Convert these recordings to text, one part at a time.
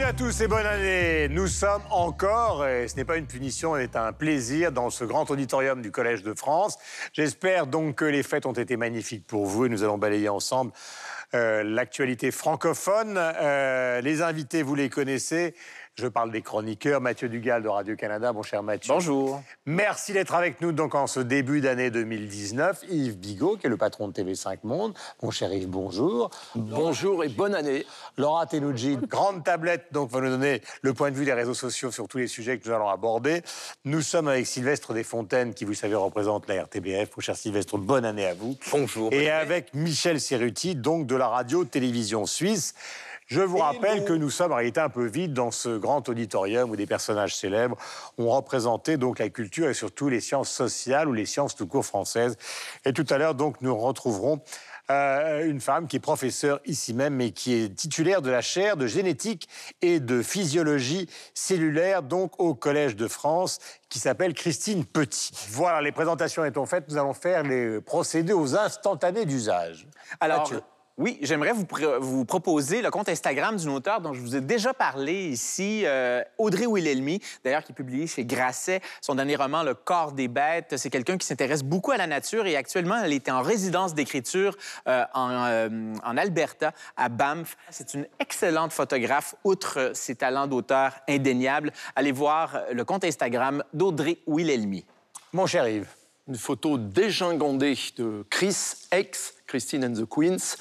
Bienvenue à tous et bonne année. Nous sommes encore, et ce n'est pas une punition, c'est un plaisir, dans ce grand auditorium du Collège de France. J'espère donc que les fêtes ont été magnifiques pour vous et nous allons balayer ensemble euh, l'actualité francophone. Euh, les invités, vous les connaissez. Je parle des chroniqueurs. Mathieu Dugal de Radio-Canada. Mon cher Mathieu. Bonjour. Merci d'être avec nous donc en ce début d'année 2019. Yves Bigot, qui est le patron de TV5 Monde. Mon cher Yves, bonjour. Bonjour et bonne année. Laura Tenoudji, grande tablette, donc va nous donner le point de vue des réseaux sociaux sur tous les sujets que nous allons aborder. Nous sommes avec Sylvestre Desfontaines, qui vous savez représente la RTBF. Mon cher Sylvestre, bonne année à vous. Bonjour. Et avec Michel Serruti, donc de la radio-télévision suisse. Je vous rappelle que nous sommes en réalité un peu vite dans ce grand auditorium où des personnages célèbres ont représenté donc la culture et surtout les sciences sociales ou les sciences tout court françaises. Et tout à l'heure, donc, nous retrouverons euh, une femme qui est professeure ici même, mais qui est titulaire de la chaire de génétique et de physiologie cellulaire, donc au Collège de France, qui s'appelle Christine Petit. Voilà, les présentations étant faites, nous allons faire les procédés aux instantanés d'usage. Alors, Mathieu. Oui, j'aimerais vous, pr- vous proposer le compte Instagram d'une auteure dont je vous ai déjà parlé ici, euh, Audrey Wilhelmy, d'ailleurs qui est chez Grasset. Son dernier roman, Le corps des bêtes, c'est quelqu'un qui s'intéresse beaucoup à la nature et actuellement, elle était en résidence d'écriture euh, en, euh, en Alberta, à Banff. C'est une excellente photographe, outre ses talents d'auteur indéniables. Allez voir le compte Instagram d'Audrey Wilhelmy. Mon cher Yves. Une photo dégingandée de Chris, ex Christine and the Queens,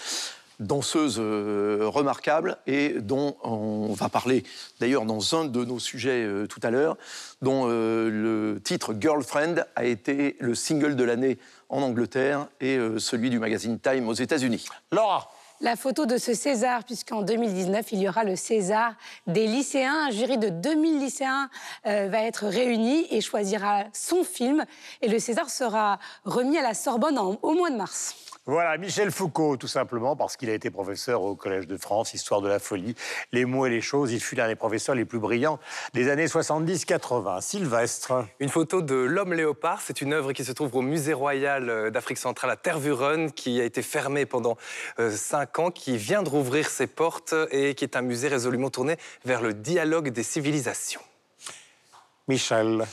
danseuse euh, remarquable et dont on va parler d'ailleurs dans un de nos sujets euh, tout à l'heure, dont euh, le titre Girlfriend a été le single de l'année en Angleterre et celui du magazine Time aux États-Unis. Laura. La photo de ce César, puisqu'en 2019, il y aura le César des lycéens. Un jury de 2000 lycéens euh, va être réuni et choisira son film. Et le César sera remis à la Sorbonne en- au mois de mars. Voilà, Michel Foucault, tout simplement, parce qu'il a été professeur au Collège de France, Histoire de la folie, les mots et les choses. Il fut l'un des professeurs les plus brillants des années 70-80. Sylvestre. Une photo de l'homme léopard, c'est une œuvre qui se trouve au Musée royal euh, d'Afrique centrale à Tervuren, qui a été fermée pendant euh, ans, qui vient de rouvrir ses portes et qui est un musée résolument tourné vers le dialogue des civilisations. Michel.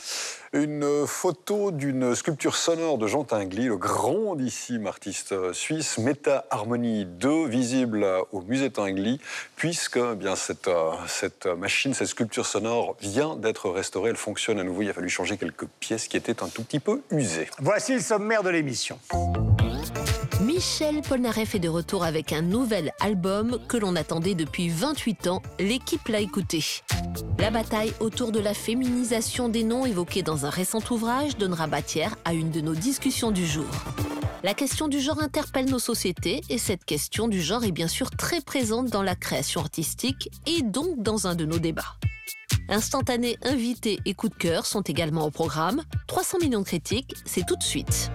Une photo d'une sculpture sonore de Jean Tinguely, le grandissime artiste suisse, Meta Harmony 2, visible au musée Tinguely, puisque eh bien, cette, cette machine, cette sculpture sonore vient d'être restaurée, elle fonctionne à nouveau, il a fallu changer quelques pièces qui étaient un tout petit peu usées. Voici le sommaire de l'émission. Michel Polnareff est de retour avec un nouvel album que l'on attendait depuis 28 ans. L'équipe l'a écouté. La bataille autour de la féminisation des noms évoquée dans un récent ouvrage donnera matière à une de nos discussions du jour. La question du genre interpelle nos sociétés et cette question du genre est bien sûr très présente dans la création artistique et donc dans un de nos débats. Instantanés, invités et coups de cœur sont également au programme. 300 millions de critiques, c'est tout de suite.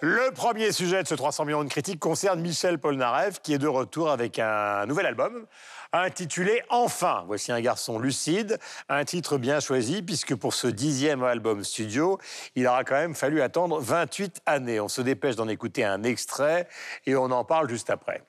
Le premier sujet de ce 300 millions de critiques concerne Michel Polnareff, qui est de retour avec un nouvel album intitulé Enfin. Voici un garçon lucide, un titre bien choisi, puisque pour ce dixième album studio, il aura quand même fallu attendre 28 années. On se dépêche d'en écouter un extrait et on en parle juste après.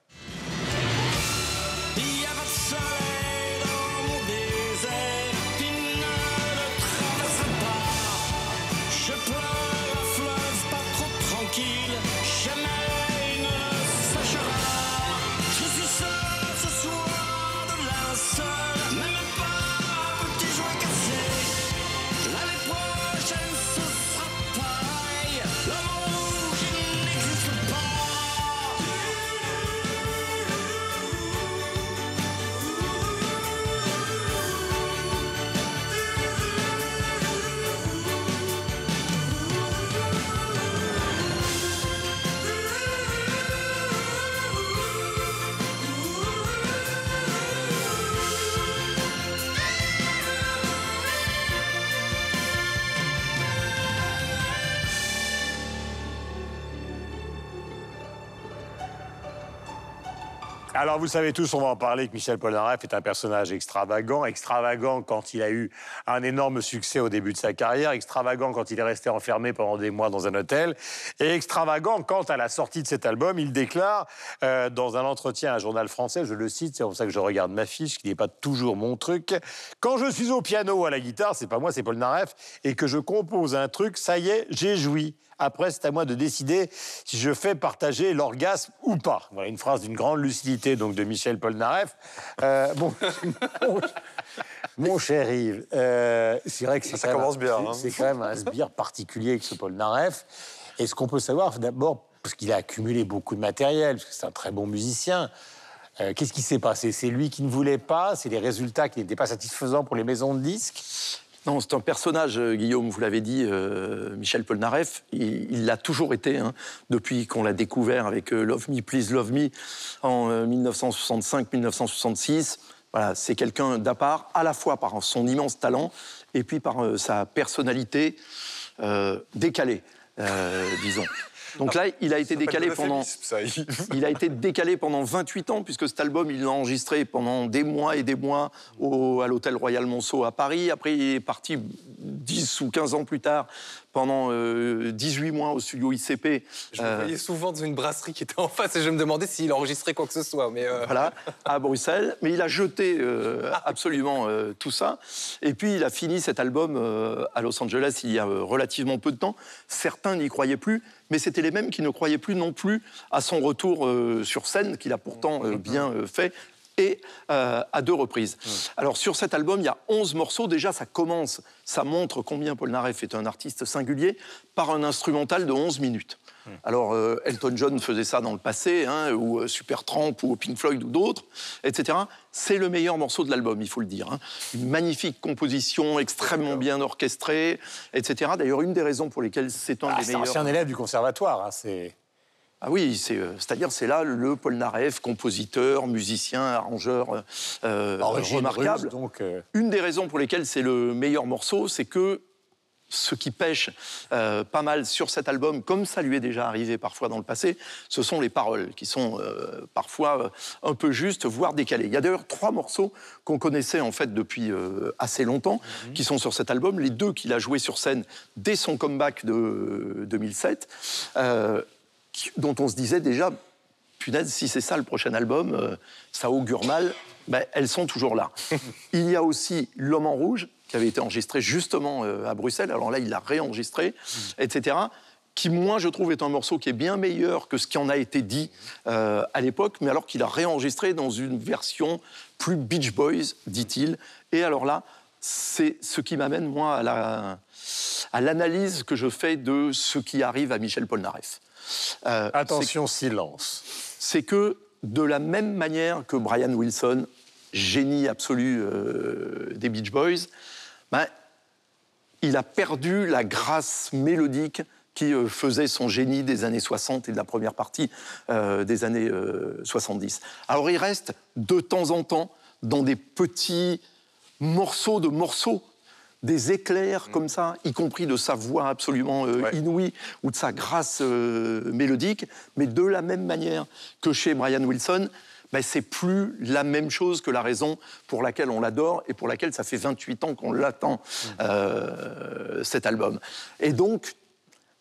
Alors, vous savez tous, on va en parler, que Michel Polnareff est un personnage extravagant. Extravagant quand il a eu un énorme succès au début de sa carrière. Extravagant quand il est resté enfermé pendant des mois dans un hôtel. Et extravagant quand, à la sortie de cet album, il déclare euh, dans un entretien à un journal français, je le cite, c'est pour ça que je regarde ma fiche, qui n'est pas toujours mon truc. Quand je suis au piano ou à la guitare, c'est pas moi, c'est Polnareff, et que je compose un truc, ça y est, j'ai joui. Après, c'est à moi de décider si je fais partager l'orgasme ou pas. Voilà une phrase d'une grande lucidité donc de Michel Polnareff. Euh, bon, mon, mon cher Yves, euh, c'est vrai que c'est Ça commence un- bien, c'est- hein. C'est quand même un sbire particulier avec ce Polnareff. Et ce qu'on peut savoir, d'abord, parce qu'il a accumulé beaucoup de matériel, parce que c'est un très bon musicien. euh, Qu'est-ce qui s'est passé? C'est lui qui ne voulait pas? C'est les résultats qui n'étaient pas satisfaisants pour les maisons de disques? C'est un personnage, euh, Guillaume, vous l'avez dit, euh, Michel Polnareff, il l'a toujours été, hein, depuis qu'on l'a découvert avec euh, Love Me, Please Love Me en euh, 1965-1966. Voilà, c'est quelqu'un d'à part, à la fois par son immense talent et puis par sa personnalité décalée, disons. Donc là, il a été décalé pendant... Il a été décalé pendant 28 ans, puisque cet album, il l'a enregistré pendant des mois et des mois au- à l'hôtel Royal Monceau à Paris. Après, il est parti 10 ou 15 ans plus tard, pendant euh, 18 mois au studio ICP. Je euh, me voyais souvent dans une brasserie qui était en face et je me demandais s'il enregistrait quoi que ce soit. Mais euh, voilà, à Bruxelles. Mais il a jeté euh, absolument euh, tout ça. Et puis, il a fini cet album euh, à Los Angeles il y a euh, relativement peu de temps. Certains n'y croyaient plus, mais c'était les mêmes qui ne croyaient plus non plus à son retour euh, sur scène, qu'il a pourtant euh, bien euh, fait. Et euh, à deux reprises. Alors sur cet album, il y a 11 morceaux. Déjà, ça commence, ça montre combien Paul Naref est un artiste singulier par un instrumental de 11 minutes. Alors, euh, Elton John faisait ça dans le passé, hein, ou euh, Supertramp, ou Pink Floyd, ou d'autres, etc. C'est le meilleur morceau de l'album, il faut le dire. hein. Une magnifique composition, extrêmement bien orchestrée, etc. D'ailleurs, une des raisons pour lesquelles c'est un Ah, des C'est un meilleurs. élève du conservatoire. hein, c'est... Ah oui, euh, c'est-à-dire c'est là le Paul Naref, compositeur, musicien, arrangeur euh, euh, remarquable. russe, donc, euh, Une des raisons pour lesquelles c'est le meilleur morceau, c'est que ce qui pêche euh, pas mal sur cet album, comme ça lui est déjà arrivé parfois dans le passé, ce sont les paroles qui sont euh, parfois un peu justes, voire décalées. Il y a d'ailleurs trois morceaux qu'on connaissait en fait depuis euh, assez longtemps, qui sont sur cet album. Les deux qu'il a joués sur scène dès son comeback de euh, 2007, euh, qui- dont on se disait déjà, punaise, si c'est ça le prochain album, euh, ça augure mal. Ben, elles sont toujours là. il y a aussi L'homme en rouge, qui avait été enregistré justement euh, à Bruxelles. Alors là, il l'a réenregistré, etc. Qui, moi, je trouve, est un morceau qui est bien meilleur que ce qui en a été dit euh, à l'époque, mais alors qu'il a réenregistré dans une version plus Beach Boys, dit-il. Et alors là, c'est ce qui m'amène, moi, à la- à l'analyse que je fais de ce qui arrive à Michel Polnareff. Euh, Attention, silence. c'est que de la même manière que Brian Wilson, génie absolu euh, des Beach Boys, ben, il a perdu la grâce mélodique qui euh, faisait son génie des années 60 et de la première partie des années euh, 70. Alors il reste de temps en temps dans des petits morceaux de morceaux, des éclairs comme ça, y compris de sa voix absolument euh, Ouais. inouïe ou de sa grâce euh, mélodique, mais de la même manière que chez Brian Wilson, ben, c'est plus la même chose que la raison pour laquelle on l'adore et pour laquelle ça fait 28 ans qu'on l'attend, euh, cet album. Et donc,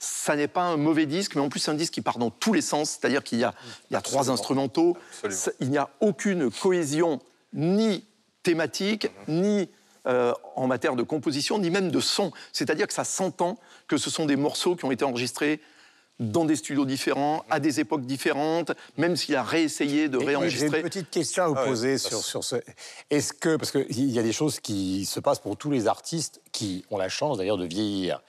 ça n'est pas un mauvais disque, mais en plus c'est un disque qui part dans tous les sens, c'est-à-dire qu'il y a, y a trois instrumentaux, Absolument. Il n'y a aucune cohésion ni thématique, ni euh, en matière de composition, ni même de son. C'est-à-dire que ça s'entend que ce sont des morceaux qui ont été enregistrés dans des studios différents, à des époques différentes, même s'il a réessayé de oui, J'ai réenregistrer. une petite question à vous Ah ouais, poser sur, sur ce. Est-ce que, parce qu'il y a des choses qui se passent pour tous les artistes qui ont la chance d'ailleurs de vieillir.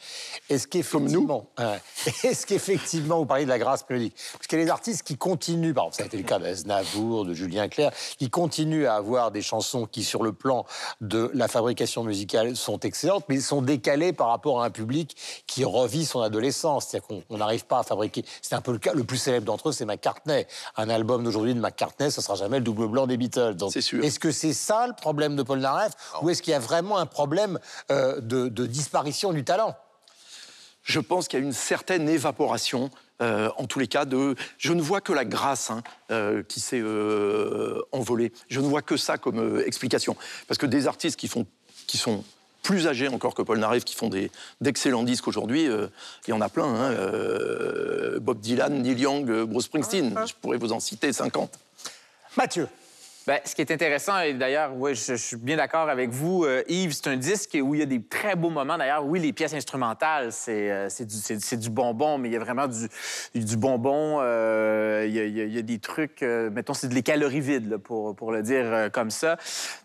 Est-ce qu'effectivement, hein, est-ce qu'effectivement, vous parlez de la grâce mélodique Parce qu'il y a des artistes qui continuent, par exemple, ça a été le cas d'Aznavour, de Julien Clerc, qui continuent à avoir des chansons qui, sur le plan de la fabrication musicale, sont excellentes, mais sont décalées par rapport à un public qui revit son adolescence. C'est-à-dire qu'on on n'arrive pas à fabriquer. C'est un peu le cas. Le plus célèbre d'entre eux, c'est McCartney. Un album d'aujourd'hui de McCartney, ce sera jamais le double blanc des Beatles. Donc, C'est sûr. Est-ce que c'est ça le problème de Paul Naref Ou est-ce qu'il y a vraiment un problème euh, de, de disparition du talent? Je pense qu'il y a une certaine évaporation euh, en tous les cas, de. Je ne vois que la grâce hein, euh, qui s'est euh, envolée. Je ne vois que ça comme explication. Parce que des artistes qui, font, qui sont plus âgés encore que Paul Naref, qui font d'excellents disques aujourd'hui, euh, il y en a plein. hein, euh, Bob Dylan, Neil Young, euh, Bruce Springsteen. Je pourrais vous en citer 50. Mathieu. Ben, ce qui est intéressant, et d'ailleurs, oui, je, je suis bien d'accord avec vous, euh, Yves, c'est un disque où il y a des très beaux moments. D'ailleurs, oui, les pièces instrumentales, c'est euh, du, bonbon, mais il y a vraiment du, du bonbon. euh, il, y a, il y des trucs, mettons, c'est des calories vides, là, pour, pour le dire comme ça.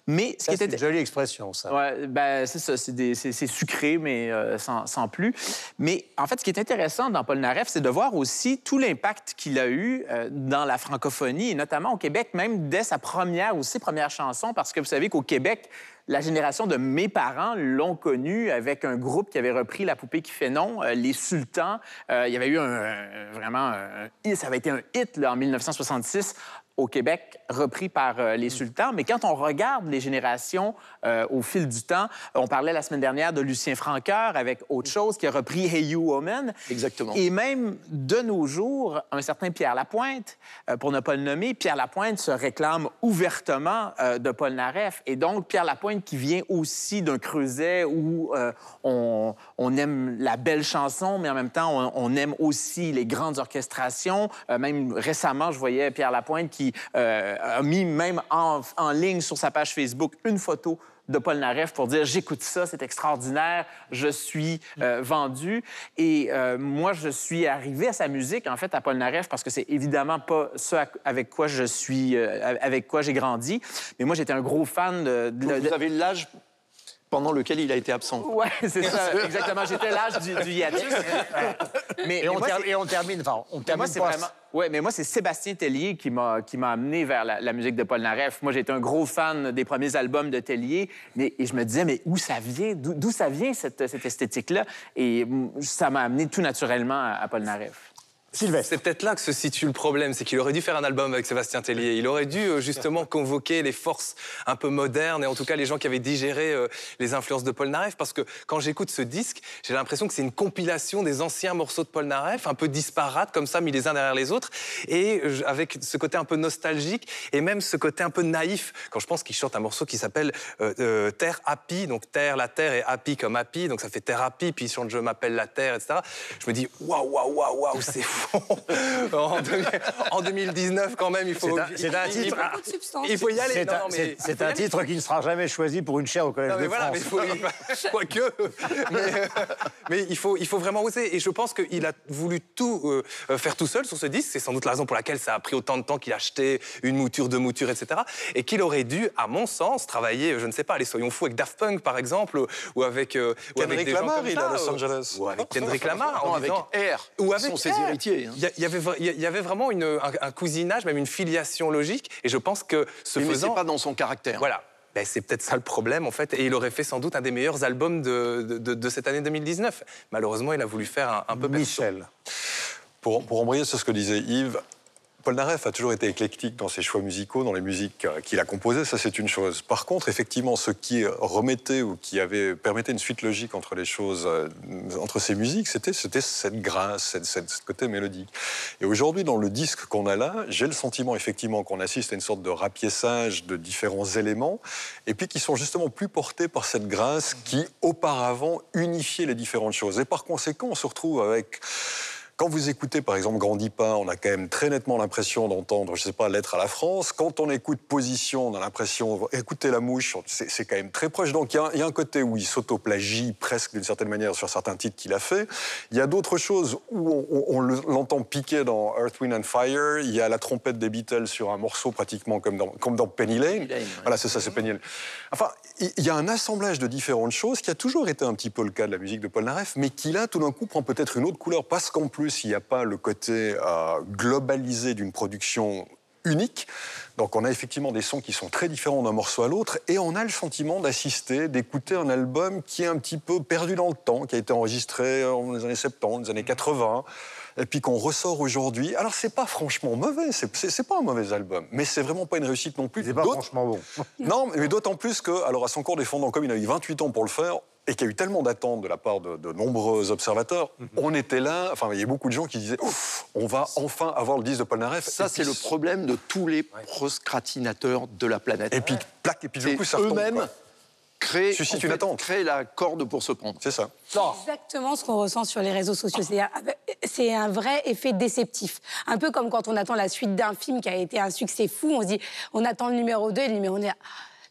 Mais ce Ça, qui C'est est une jolie expression, ça. Ouais, ben c'est ça, sucré, mais sans, sans plus. Mais en fait, ce qui est intéressant dans Paul Naref, c'est de voir aussi tout l'impact qu'il a eu dans la francophonie, et notamment au Québec, même dès sa première ou ses premières chansons, parce que vous savez qu'au Québec, la génération de mes parents l'ont connu avec un groupe qui avait repris La poupée qui fait non, euh, Les Sultans. Euh, il y avait eu un, vraiment un ça avait été un hit en 1966 au Québec, repris par euh, les sultans. Mais quand on regarde les générations euh, au fil du temps, on parlait la semaine dernière de Lucien Francoeur avec autre chose qui a repris Hey You Woman. Exactement. Et même de nos jours, un certain Pierre Lapointe, euh, pour ne pas le nommer, Pierre Lapointe se réclame ouvertement euh, de Paul Naref. Et donc, Pierre Lapointe qui vient aussi d'un creuset où on, on aime la belle chanson, mais en même temps, on, on aime aussi les grandes orchestrations. Même récemment, je voyais Pierre Lapointe qui euh, a mis même en, en ligne sur sa page Facebook une photo de Paul Naref pour dire j'écoute ça, c'est extraordinaire, je suis euh, vendu. Et euh, moi, je suis arrivé à sa musique, en fait, à Paul Naref, parce que c'est évidemment pas ce avec quoi je suis, euh, avec quoi j'ai grandi. Mais moi, j'étais un gros fan de. de- Donc, de- vous avez l'âge pendant lequel il a été absent. Ouais, c'est ça, exactement. J'étais l'âge du, du hiatus. Mais, Et mais on, moi, ter- c'est- et on termine, enfin, on mais termine moi, c'est pas- vraiment. Ouais, mais moi, c'est Sébastien Tellier qui m'a qui m'a amené vers la, la musique de Paul Naref. Moi, j'étais un gros fan des premiers albums de Tellier, mais et je me disais, mais où ça vient D'où d'où ça vient cette, cette esthétique-là? Et ça m'a amené tout naturellement à, à Paul Naref. Sylvestre. C'est peut-être là que se situe le problème, c'est qu'il aurait dû faire un album avec Sébastien Tellier. Il aurait dû euh, justement convoquer les forces un peu modernes et en tout cas les gens qui avaient digéré euh, les influences de Paul Naref. Parce que quand j'écoute ce disque, j'ai l'impression que c'est une compilation des anciens morceaux de Paul Naref, un peu disparates comme ça, mis les uns derrière les autres, et euh, avec ce côté un peu nostalgique et même ce côté un peu naïf. Quand je pense qu'il chante un morceau qui s'appelle euh, euh, Terre Happy, donc Terre, la Terre et Happy comme Happy, donc ça fait Terre Happy, puis il chante Je m'appelle la Terre, etc. Je me dis waouh, waouh, waouh, waouh, c'est fou. en, deux- en 2019, quand même, il faut. C'est un- il- il- titre-. Il faut y aller. C'est un, titre qui ne sera jamais choisi pour une chaire au Collège Non, mais de voilà, France. mais il faut, quoique, mais, euh, mais il faut, il faut vraiment oser. Et je pense qu'il a voulu tout euh, faire tout seul sur ce disque. C'est sans doute la raison pour laquelle ça a pris autant de temps qu'il a acheté une mouture, deux moutures, etc. Et qu'il aurait dû, à mon sens, travailler, je ne sais pas, les Soyons Fous avec Daft Punk, par exemple, ou avec, euh, ou avec des gens Lamar, comme il est ça, à Los euh, Angeles. Ou avec Kendrick Lamar. en Non, avec disant- R, ou avec sont ses R. héritiers. Hein. Il y, avait, vra- il y avait vraiment une- un, un cousinage, même une filiation logique. Et je pense que ce Mais, mais faisant... pas dans son caractère. Voilà. Ben, c'est peut-être ça le problème, en fait. Et il aurait fait sans doute un des meilleurs albums de, de- de- de cette année 2019. Malheureusement, il a voulu faire un, un peu perso. Michel. Pour, pour embrayer sur ce que disait Yves, Paul Naref a toujours été éclectique dans ses choix musicaux, dans les musiques euh, qu'il a composées, ça c'est une chose. Par contre, effectivement, ce qui remettait ou qui avait permettait une suite logique entre les choses, euh, entre ces musiques, c'était cette grâce, cette- ce côté mélodique. Et aujourd'hui, dans le disque qu'on a là, j'ai le sentiment effectivement qu'on assiste à une sorte de rapiessage de différents éléments, et puis qui sont justement plus portés par cette grâce qui auparavant unifiait les différentes choses. Et par conséquent, on se retrouve avec quand vous écoutez, par exemple, Grandis pas, on a quand même très nettement l'impression d'entendre, je sais pas, Lettre à la France. Quand on écoute Position, on a l'impression, écoutez La Mouche, c'est quand même très proche. Donc il y a un- il y, a un côté où il s'autoplagie presque d'une certaine manière sur certains titres qu'il a fait. Il y a d'autres choses où on, on- on le- l'entend piquer dans Earth, Wind and Fire. Il y a la trompette des Beatles sur un morceau pratiquement comme dans, comme dans Penny Lane. Penny Lane, ouais. Voilà, c'est ça, c'est Penny Lane. Enfin, il il y a un assemblage de différentes choses qui a toujours été un petit peu le cas de la musique de Paul Naref, mais qui là, tout d'un coup, prend peut-être une autre couleur parce qu'en plus, il n'y a pas le côté euh, globalisé d'une production unique. Donc on a effectivement des sons qui sont très différents d'un morceau à l'autre et on a le sentiment d'assister, d'écouter un album qui est un petit peu perdu dans le temps, qui a été enregistré dans les années 70, les années 80 et puis qu'on ressort aujourd'hui. Alors c'est pas franchement mauvais, c'est- pas un mauvais album, mais c'est vraiment pas une réussite non plus. C'est pas franchement bon. non, mais d'autant plus que, alors à son cours défendant, comme il a eu 28 ans pour le faire, et qu'il y a eu tellement d'attentes de la part de, de nombreux observateurs, Mhm. on était là, enfin, il y a beaucoup de gens qui disaient Ouf, on va enfin avoir le disque de Polnareff. Ça, c'est puis- le problème de tous les proscratinateurs de la planète. Et puis, plaque, et puis du C'est coup, ça eux-mêmes créent, Suscite en une fait, attente. créent la corde pour se prendre. C'est ça. exactement ce qu'on ressent sur les réseaux sociaux. C'est un vrai effet déceptif. Un peu comme quand on attend la suite d'un film qui a été un succès fou, on se dit, on attend le numéro 2 et le numéro 1.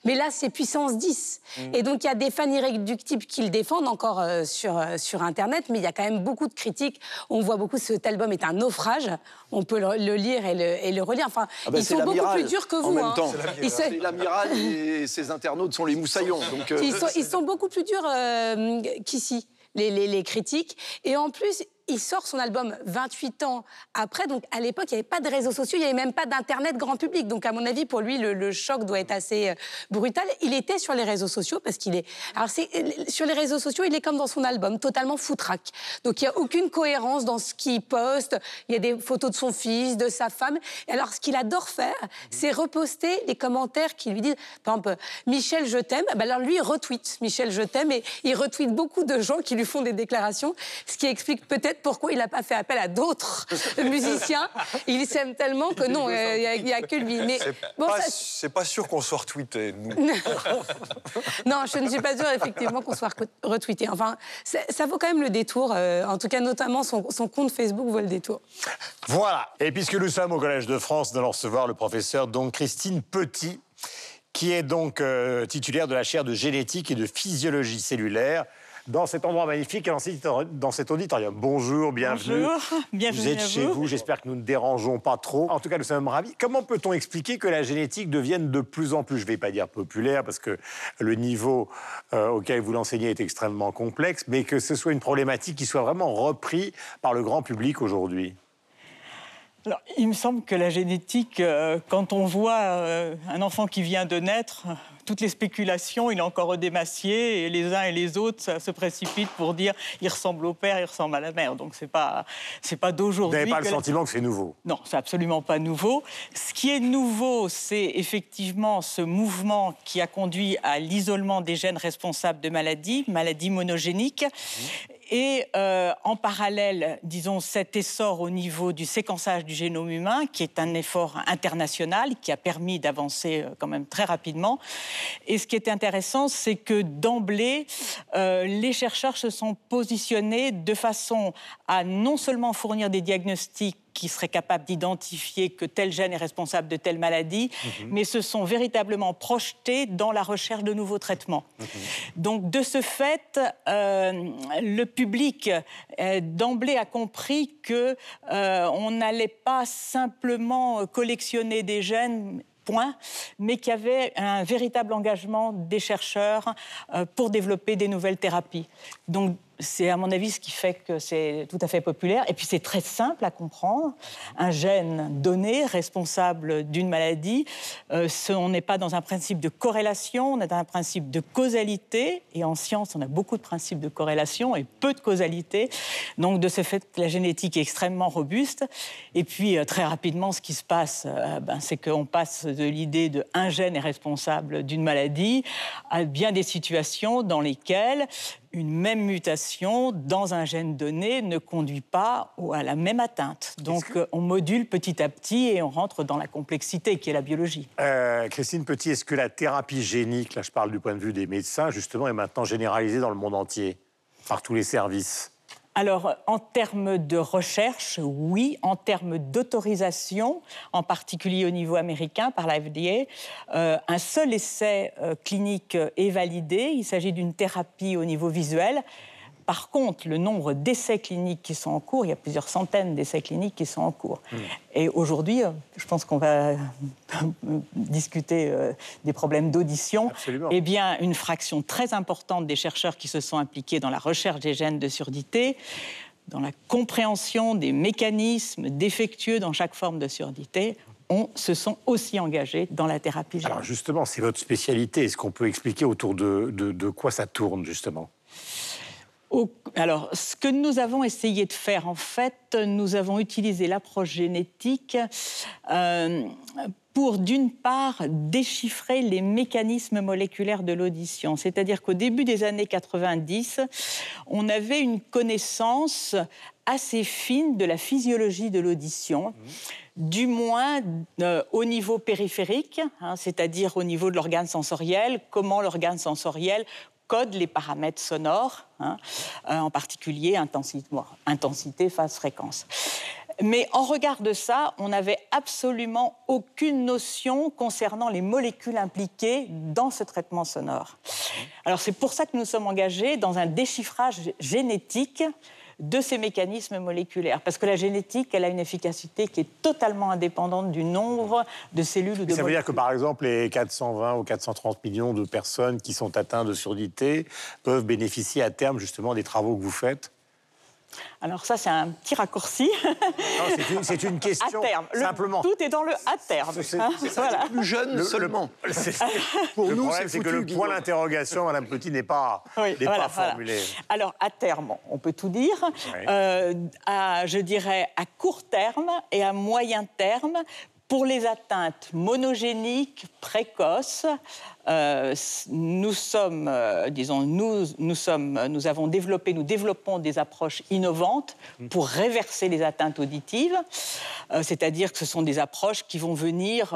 Mais là, c'est puissance 10. Et donc, il y a des fans irréductibles qui le défendent encore euh, sur, euh, sur Internet, mais il y a quand même beaucoup de critiques. On voit beaucoup cet album est un naufrage. On peut le, le lire et le, et le relire. Enfin, Ah ben, ils sont beaucoup plus durs que vous. En même hein. temps, c'est l'amiral et ses internautes sont les moussaillons. Donc, euh, ils, sont, ils sont beaucoup plus durs euh, qu'ici, les, les- les critiques. Et en plus, il sort son album 28 ans après. Donc, à l'époque, il n'y avait pas de réseaux sociaux, il n'y avait même pas d'Internet grand public. Donc, à mon avis, pour lui, le, choc doit être assez euh, brutal. Il était sur les réseaux sociaux parce qu'il est. Alors, c'est, sur les réseaux sociaux, il est comme dans son album, totalement foutraque. Donc, il n'y a aucune cohérence dans ce qu'il poste. Il y a des photos de son fils, de sa femme. Et alors, ce qu'il adore faire, c'est reposter les commentaires qui lui disent, par exemple, Michel, je t'aime. Ben alors, lui, il retweet Michel, je t'aime. Et il retweet beaucoup de gens qui lui font des déclarations, ce qui explique peut-être pourquoi il n'a pas fait appel à d'autres musiciens? Il s'aime tellement que non, euh, il n'y a, que lui. Mais bon, Pas- ça- C'est pas sûr qu'on soit retweeté, nous. non, je ne suis pas sûre effectivement qu'on soit retweeté. Enfin, ça, ça vaut quand même le détour. euh, en tout cas, notamment son, son compte Facebook vaut le détour. Voilà. Et puisque nous sommes au Collège de France, nous allons recevoir le professeur donc Christine Petit, qui est donc euh, titulaire de la chaire de génétique et de physiologie cellulaire dans cet endroit magnifique et dans cet, auditorium. Bonjour, bienvenue. Bonjour, bienvenue Vous êtes à chez vous. vous, j'espère que nous ne dérangeons pas trop. En tout cas, nous sommes ravis. Comment peut-on expliquer que la génétique devienne de plus en plus, je ne vais pas dire populaire, parce que le niveau euh, auquel vous l'enseignez est extrêmement complexe, mais que ce soit une problématique qui soit vraiment reprise par le grand public aujourd'hui? Alors, il me semble que la génétique, euh, quand on voit euh, un enfant qui vient de naître, toutes les spéculations, il est encore démacié, et les uns et les autres ça se précipitent pour dire il ressemble au père, il ressemble à la mère. Donc c'est pas c'est pas Vous d'aujourd'hui. n'avez pas le la- sentiment que c'est nouveau? Non, c'est absolument pas nouveau. Ce qui est nouveau, c'est effectivement ce mouvement qui a conduit à l'isolement des gènes responsables de maladies, maladies monogéniques. Et euh, en parallèle, disons, cet essor au niveau du séquençage du génome humain, qui est un effort international, qui a permis d'avancer euh, quand même très rapidement. Et ce qui est intéressant, c'est que d'emblée, euh, les chercheurs se sont positionnés de façon à non seulement fournir des diagnostics qui seraient capables d'identifier que tel gène est responsable de telle maladie, mais se sont véritablement projetés dans la recherche de nouveaux traitements. Donc, de ce fait, euh, le public euh, d'emblée a compris que euh, on n'allait pas simplement collectionner des gènes point, mais qu'il y avait un véritable engagement des chercheurs euh, pour développer des nouvelles thérapies. Donc, c'est à mon avis ce qui fait que c'est tout à fait populaire. Et puis c'est très simple à comprendre. Un gène donné, responsable d'une maladie, euh, on n'est pas dans un principe de corrélation, on est dans un principe de causalité. Et en science, on a beaucoup de principes de corrélation et peu de causalité. Donc de ce fait, la génétique est extrêmement robuste. Et puis euh, très rapidement, ce qui se passe, euh, ben, c'est qu'on passe de l'idée de un gène est responsable d'une maladie à bien des situations dans lesquelles une même mutation dans un gène donné ne conduit pas à la même atteinte. Donc euh, on module petit à petit et on rentre dans la complexité qui est la biologie. Euh, Christine Petit, est-ce que la thérapie génique, là je parle du point de vue des médecins, justement, est maintenant généralisée dans le monde entier, par tous les services? Alors, en termes de recherche, oui. En termes d'autorisation, en particulier au niveau américain par la FDA, euh, un seul essai euh, clinique est validé. Il s'agit d'une thérapie au niveau visuel. Par contre, le nombre d'essais cliniques qui sont en cours, il y a plusieurs centaines d'essais cliniques qui sont en cours. Et aujourd'hui, euh, je pense qu'on va discuter euh, des problèmes d'audition. Absolument. Eh bien, une fraction très importante des chercheurs qui se sont impliqués dans la recherche des gènes de surdité, dans la compréhension des mécanismes défectueux dans chaque forme de surdité, ont, se sont aussi engagés dans la thérapie génique. Alors justement, c'est votre spécialité. Est-ce qu'on peut expliquer autour de, de- de quoi ça tourne, justement? Alors, ce que nous avons essayé de faire, en fait, nous avons utilisé l'approche génétique euh, pour, d'une part, déchiffrer les mécanismes moléculaires de l'audition. C'est-à-dire qu'au début des années 90, on avait une connaissance assez fine de la physiologie de l'audition, du moins euh, au niveau périphérique, hein, c'est-à-dire au niveau de l'organe sensoriel, comment l'organe sensoriel code les paramètres sonores, hein, euh, en particulier intensité, intensité, phase, fréquence. Mais en regard de ça, on n'avait absolument aucune notion concernant les molécules impliquées dans ce traitement sonore. Alors c'est pour ça que nous sommes engagés dans un déchiffrage génétique de ces mécanismes moléculaires. Parce que la génétique, elle a une efficacité qui est totalement indépendante du nombre de cellules ou de Ça veut dire que par exemple, les 420 ou 430 millions de personnes qui sont atteintes de surdité peuvent bénéficier à terme justement des travaux que vous faites Alors ça, c'est un petit raccourci. C'est une- une, à question. terme. Le- Simplement. tout est dans le à terme. C'est- hein, voilà. Plus jeune Le- le- seulement. c'est- Pour le nous, problème, c'est que le point d'interrogation, Madame Petit, n'est pas, Oui, voilà, pas voilà. formulé. Alors, à terme, on peut tout dire. Euh, à, je dirais à court terme et à moyen terme, pour les atteintes monogéniques précoces, euh, nous sommes, euh, disons, nous, nous sommes, nous avons développé, nous développons des approches innovantes pour réverser les atteintes auditives. Euh, C'est-à-dire que ce sont des approches qui vont venir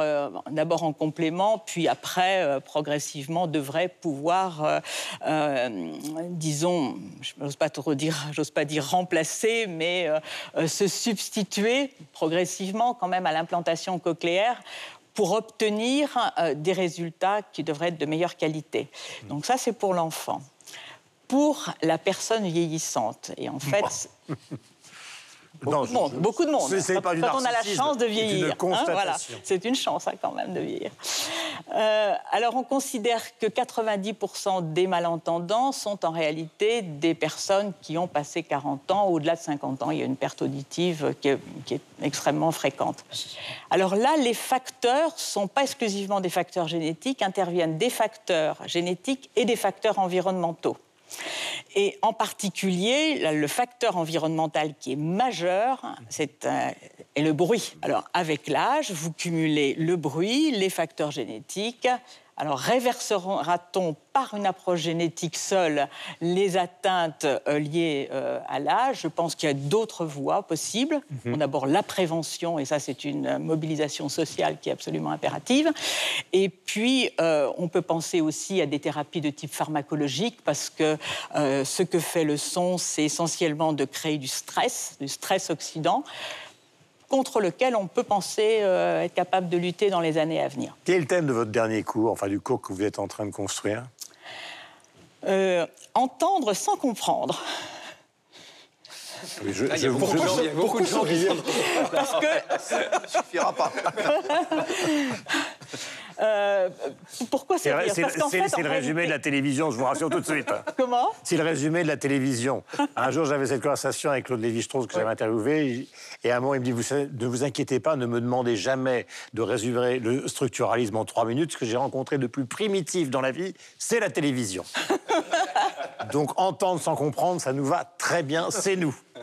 d'abord en complément, puis après, progressivement, devraient pouvoir, disons, je n'ose pas trop dire, j'ose pas dire remplacer, mais se substituer progressivement quand même à l'implantation cochléaire pour obtenir euh, des résultats qui devraient être de meilleure qualité. Donc ça, c'est pour l'enfant. Pour la personne vieillissante, et en fait, Non, Beaucoup de monde, beaucoup de monde. C'est- pas du quand on a la chance de c'est une vieillir. hein, voilà. C'est une chance hein, quand même de vieillir. Euh, alors on considère que 90% des malentendants sont en réalité des personnes qui ont passé 40 ans, au-delà de 50 ans. Il y a une perte auditive qui est, qui est extrêmement fréquente. Alors là, les facteurs ne sont pas exclusivement des facteurs génétiques, interviennent des facteurs génétiques et des facteurs environnementaux. Et en particulier, le facteur environnemental qui est majeur, c'est euh, le bruit. Alors, avec l'âge, vous cumulez le bruit, les facteurs génétiques. Alors, réversera-t-on par une approche génétique seule les atteintes euh, liées euh, à l'âge? Je pense qu'il y a d'autres voies possibles. Mhm. On D'abord, la prévention, et ça, c'est une mobilisation sociale qui est absolument impérative. Et puis, euh, on peut penser aussi à des thérapies de type pharmacologique, parce que euh, ce que fait le son, c'est essentiellement de créer du stress, du stress oxydant, contre lequel on peut penser euh, être capable de lutter dans les années à venir. Quel est le thème de votre dernier cours, enfin du cours que vous êtes en train de construire? Euh, entendre sans comprendre. Je- Ah, il y a je- beaucoup de je- gens- il y a beaucoup de gens qui sont- Parce que Ça suffira pas. Euh, pourquoi C'est c'est le- fait, le résumé de la télévision, je vous rassure tout de suite. Comment? C'est le résumé de la télévision. Un jour, j'avais cette conversation avec Claude Lévi-Strauss que j'avais interviewé. Et à un moment, il me dit vous Ne vous inquiétez pas, ne me demandez jamais de résumer le structuralisme en trois minutes. Ce que j'ai rencontré de plus primitif dans la vie, c'est la télévision. Donc, entendre sans comprendre, ça nous va très bien, c'est nous.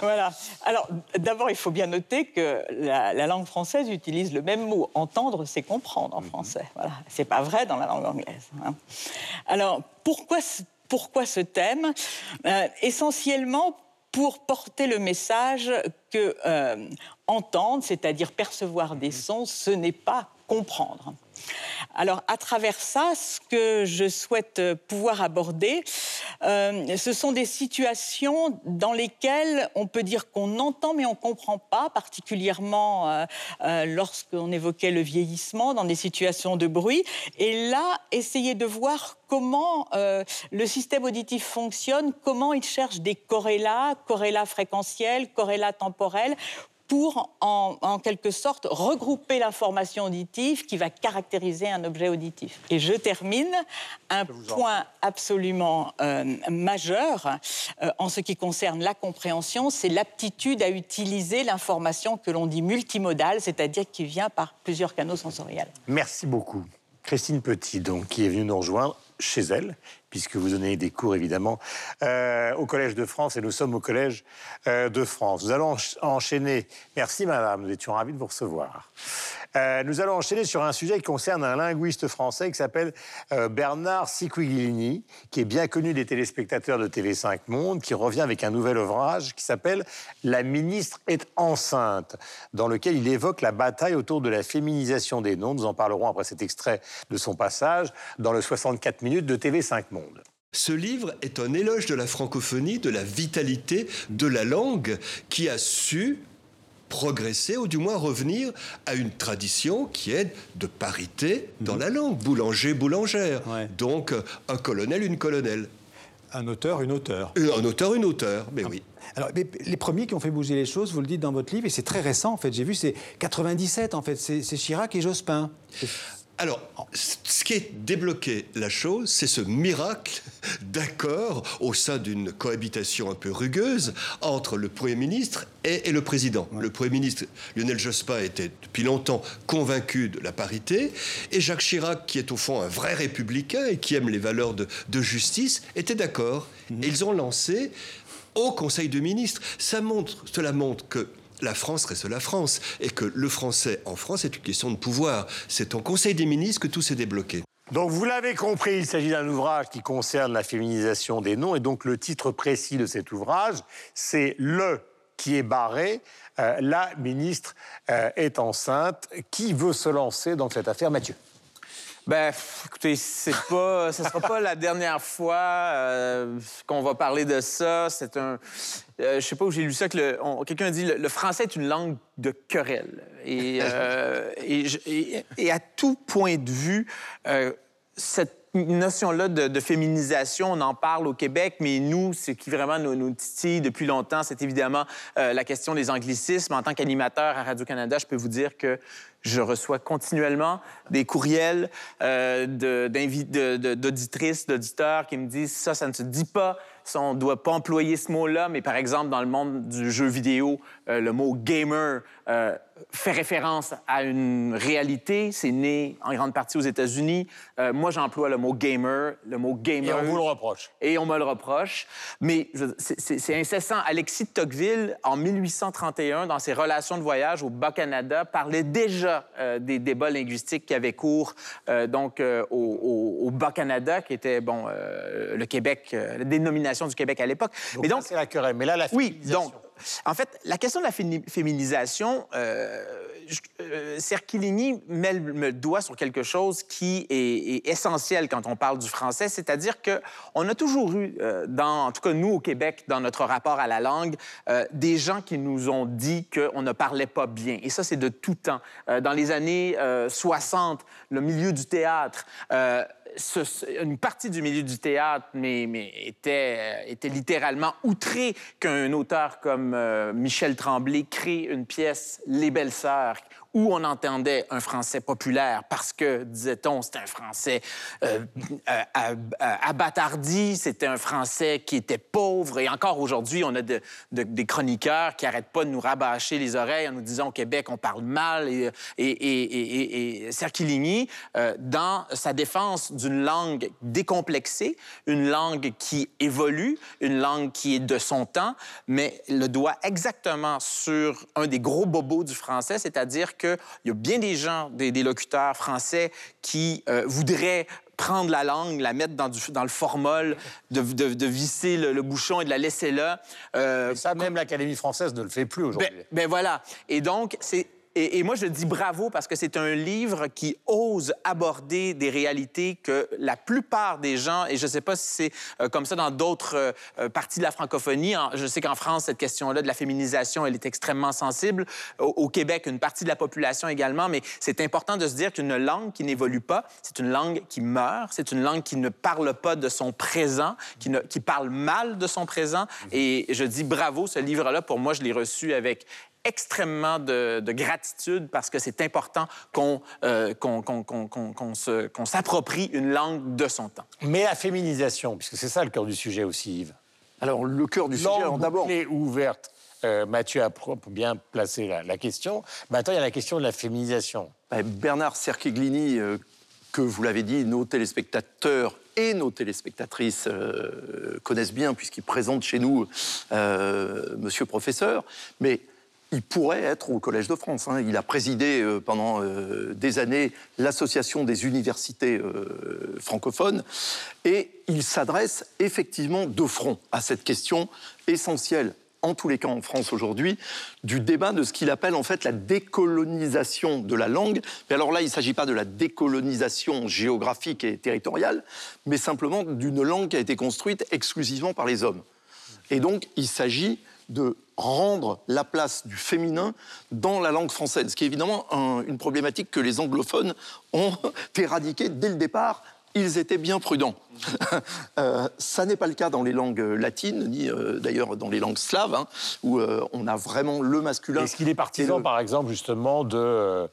Voilà. Alors, d'abord, il faut bien noter que la, la langue française utilise le même mot. Entendre, c'est comprendre en français. Voilà. C'est pas vrai dans la langue anglaise. hein. Alors, pourquoi, ce- pourquoi ce thème? Euh, Essentiellement pour porter le message que euh, entendre, c'est-à-dire percevoir des sons, ce n'est pas comprendre. Alors, à travers ça, ce que je souhaite pouvoir aborder, euh, ce sont des situations dans lesquelles on peut dire qu'on entend mais on ne comprend pas, particulièrement euh, euh, lorsqu'on évoquait le vieillissement, dans des situations de bruit. Et là, essayer de voir comment le système auditif fonctionne, comment il cherche des corrélats, corrélats fréquentiels, corrélats temporels, pour, en, en quelque sorte, regrouper l'information auditive qui va caractériser un objet auditif. Et je termine, un point absolument euh, majeur euh, en ce qui concerne la compréhension, c'est l'aptitude à utiliser l'information que l'on dit multimodale, c'est-à-dire qui vient par plusieurs canaux sensoriels. Merci beaucoup. Christine Petit, donc, qui est venue nous rejoindre chez elle, puisque vous donnez des cours, évidemment, euh, au Collège de France, et nous sommes au Collège euh, de France. Nous allons ench- enchaîner. Merci, madame, nous étions ravis de vous recevoir. Euh, nous allons enchaîner sur un sujet qui concerne un linguiste français qui s'appelle Bernard Siquiglini, qui est bien connu des téléspectateurs de TV5 Monde, qui revient avec un nouvel ouvrage qui s'appelle La ministre est enceinte, dans lequel il évoque la bataille autour de la féminisation des noms. Nous en parlerons après cet extrait de son passage dans le 64 minutes de TV5 Monde. Ce livre est un éloge de la francophonie, de la vitalité de la langue qui a su progresser ou du moins revenir à une tradition qui est de parité dans la langue. Boulanger, boulangère. Ouais. Donc un colonel, une colonelle. Un auteur, une auteure. Euh, Un auteur, une auteure, mais oui. Alors, mais les premiers qui ont fait bouger les choses, vous le dites dans votre livre, et c'est très récent en fait. J'ai vu, c'est 97 en fait. C'est Chirac et Jospin. Alors, ce qui est débloqué la chose, c'est ce miracle d'accord au sein d'une cohabitation un peu rugueuse entre le Premier ministre et, et le Président. Le Premier ministre, Lionel Jospin, était depuis longtemps convaincu de la parité, et Jacques Chirac, qui est au fond un vrai républicain et qui aime les valeurs de, de justice, était d'accord. Et ils ont lancé au Conseil de ministres. Ça montre, cela montre que la France reste la France et que le français en France est une question de pouvoir. C'est au Conseil des ministres que tout s'est débloqué. Donc vous l'avez compris, il s'agit d'un ouvrage qui concerne la féminisation des noms et donc le titre précis de cet ouvrage, c'est Le qui est barré, euh, la ministre euh, est enceinte. Qui veut se lancer dans cette affaire, Mathieu? Ben, écoutez, c'est pas, sera pas la dernière fois euh, qu'on va parler de ça. C'est un, euh, je sais pas où j'ai lu ça que quelqu'un a dit le, le français est une langue de querelle et, euh, et à tout point de vue, euh, cette notion-là de, féminisation, on en parle au Québec, mais nous, ce qui vraiment nous, nous titille depuis longtemps, c'est évidemment euh, la question des anglicismes. En tant qu'animateur à Radio-Canada, je peux vous dire que je reçois continuellement des courriels euh, d'auditrices, d'auditeurs qui me disent ça, ça ne se dit pas, ça, on ne doit pas employer ce mot-là, mais par exemple, dans le monde du jeu vidéo, euh, le mot gamer euh, fait référence à une réalité. C'est né en grande partie aux États-Unis. Euh, moi, j'emploie le mot gamer, le mot Et gamer. on vous le reproche. Et on me le reproche. Mais c'est- incessant. Alexis de Tocqueville, en 1831, dans ses relations de voyage au Bas-Canada, parlait déjà euh, des débats linguistiques qui avaient cours donc, au, au- au Bas-Canada, qui était bon, le Québec, la dénomination du Québec à l'époque. Mais donc, c'est la querelle. Mais là, la oui, féminisation. donc, en fait, la question de la féminisation, euh, euh, Cerchilini met le, doigt sur quelque chose qui est, est essentiel quand on parle du français, c'est-à-dire que on a toujours eu, euh, dans, en tout cas nous au Québec, dans notre rapport à la langue, euh, des gens qui nous ont dit qu'on ne parlait pas bien. Et ça, c'est de tout temps. Euh, dans les années euh, 60, le milieu du théâtre, une partie du milieu du théâtre était, euh, était littéralement outré qu'un auteur comme euh, Michel Tremblay crée une pièce Les Belles Sœurs où on entendait un français populaire parce que, disait-on, c'était un français euh, euh, euh, abattardi, c'était un français qui était pauvre. Et encore aujourd'hui, on a de- de- des chroniqueurs qui n'arrêtent pas de nous rabâcher les oreilles en nous disant au Québec, on parle mal. Et, et, et, et, Cerchilini, euh, dans sa défense d'une langue décomplexée, une langue qui évolue, une langue qui est de son temps, mais le doigt exactement sur un des gros bobos du français, c'est-à-dire qu'il y a bien des gens, des, des locuteurs français qui euh, voudraient prendre la langue, la mettre dans, du, dans le formol, de, de- de visser le, le bouchon et de la laisser là. Euh, ça, même l'Académie française ne le fait plus aujourd'hui. ben, ben voilà. Et donc, c'est. Et, moi, je dis bravo parce que c'est un livre qui ose aborder des réalités que la plupart des gens, et je ne sais pas si c'est euh, comme ça dans d'autres euh, euh, parties de la francophonie, je sais qu'en France, cette question-là de la féminisation, elle est extrêmement sensible. Au, Québec, une partie de la population également, mais c'est important de se dire qu'une langue qui n'évolue pas, c'est une langue qui meurt, c'est une langue qui ne parle pas de son présent, qui, qui parle mal de son présent. Et je dis bravo, ce livre-là, pour moi, je l'ai reçu avec extrêmement de, de gratitude parce que c'est important qu'on euh, qu'on- qu'on- qu'on- qu'on- qu'on se- qu'on s'approprie une langue de son temps. Mais la féminisation, puisque c'est ça le cœur du sujet aussi, Yves. Alors, le cœur du sujet, Langue d'abord, ou ouverte. Euh, Mathieu a bien placé la, la question. Maintenant, il y a la question de la féminisation. Eh, Bernard Cerchiglini, euh, que vous l'avez dit, nos téléspectateurs et nos téléspectatrices euh, connaissent bien, puisqu'il présente chez nous euh, Monsieur Professeur. Mais il pourrait être au Collège de France. hein. Il a présidé euh, pendant euh, des années l'association des universités euh, francophones et il s'adresse effectivement de front à cette question essentielle, en tous les cas en France aujourd'hui, du débat de ce qu'il appelle en fait la décolonisation de la langue. Mais alors là, il ne s'agit pas de la décolonisation géographique et territoriale, mais simplement d'une langue qui a été construite exclusivement par les hommes. Et donc, il s'agit de rendre la place du féminin dans la langue française, ce qui est évidemment un- une problématique que les anglophones ont éradiquée dès le départ. Ils étaient bien prudents. Euh, ça n'est pas le cas dans les langues latines, ni euh, d'ailleurs dans les langues slaves, hein, où euh, on a vraiment le masculin. Est-ce qu'il est partisan, le- par exemple, justement, de,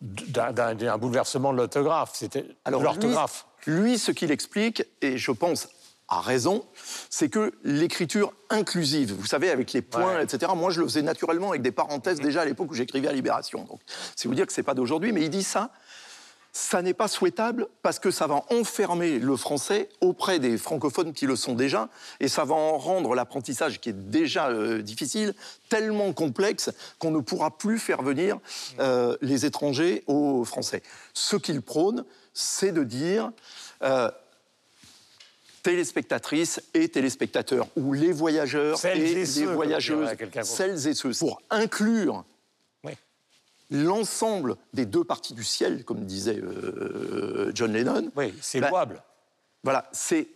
d'un, bouleversement de l'autographe? C'était l'orthographe. Lui, lui, ce qu'il explique, et je pense à raison, c'est que l'écriture inclusive, vous savez, avec les points, Ouais. etc., moi je le faisais naturellement avec des parenthèses déjà à l'époque où j'écrivais à Libération. Donc, c'est vous dire que c'est pas d'aujourd'hui, mais il dit ça. Ça n'est pas souhaitable parce que ça va enfermer le français auprès des francophones qui le sont déjà et ça va en rendre l'apprentissage qui est déjà euh, difficile tellement complexe qu'on ne pourra plus faire venir euh, les étrangers aux Français. Ce qu'il prône, c'est de dire euh, téléspectatrices et téléspectateurs, ou les voyageurs Celles et, et les ceux, voyageuses, celles et ceux, pour inclure Oui. l'ensemble des deux parties du ciel, comme disait euh, John Lennon. Oui, c'est Bah, louable. Voilà, c'est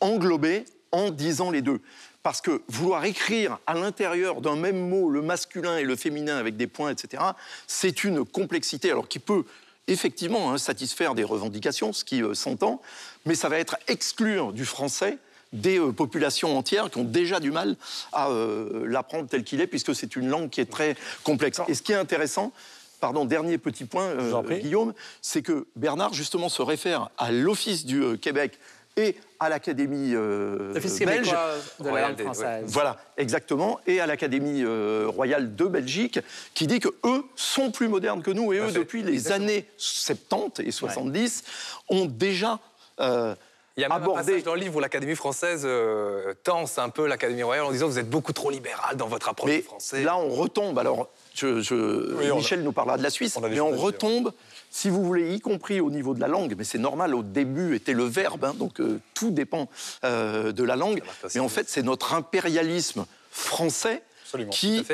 englober en disant les deux. Parce que vouloir écrire à l'intérieur d'un même mot le masculin et le féminin avec des points, etc., c'est une complexité, alors qui peut effectivement hein, satisfaire des revendications, ce qui euh, s'entend, mais ça va être exclure du français des euh, populations entières qui ont déjà du mal à euh, l'apprendre tel qu'il est, puisque c'est une langue qui est très complexe. Et ce qui est intéressant, pardon, dernier petit point, euh. Guillaume, c'est que Bernard justement se réfère à l'Office du euh, Québec et à l'Académie euh, L'Office belge. québécois de la langue française. Voilà, exactement. Et à l'Académie euh, royale de Belgique, qui dit que eux sont plus modernes que nous. Et eux, depuis les années 70 et 70, ont déjà euh, Il y a même un passage dans le livre où l'Académie française euh, tense un peu l'Académie royale en disant vous êtes beaucoup trop libéral dans votre approche Mais français. là, on retombe. Alors, je- je- Oui, on a- Michel nous parlera de la Suisse, on mais on retombe, si vous voulez, y compris au niveau de la langue, mais c'est normal, au début était le verbe, hein, donc euh, tout dépend euh, de la langue. Mais en fait, c'est notre impérialisme français Absolument. qui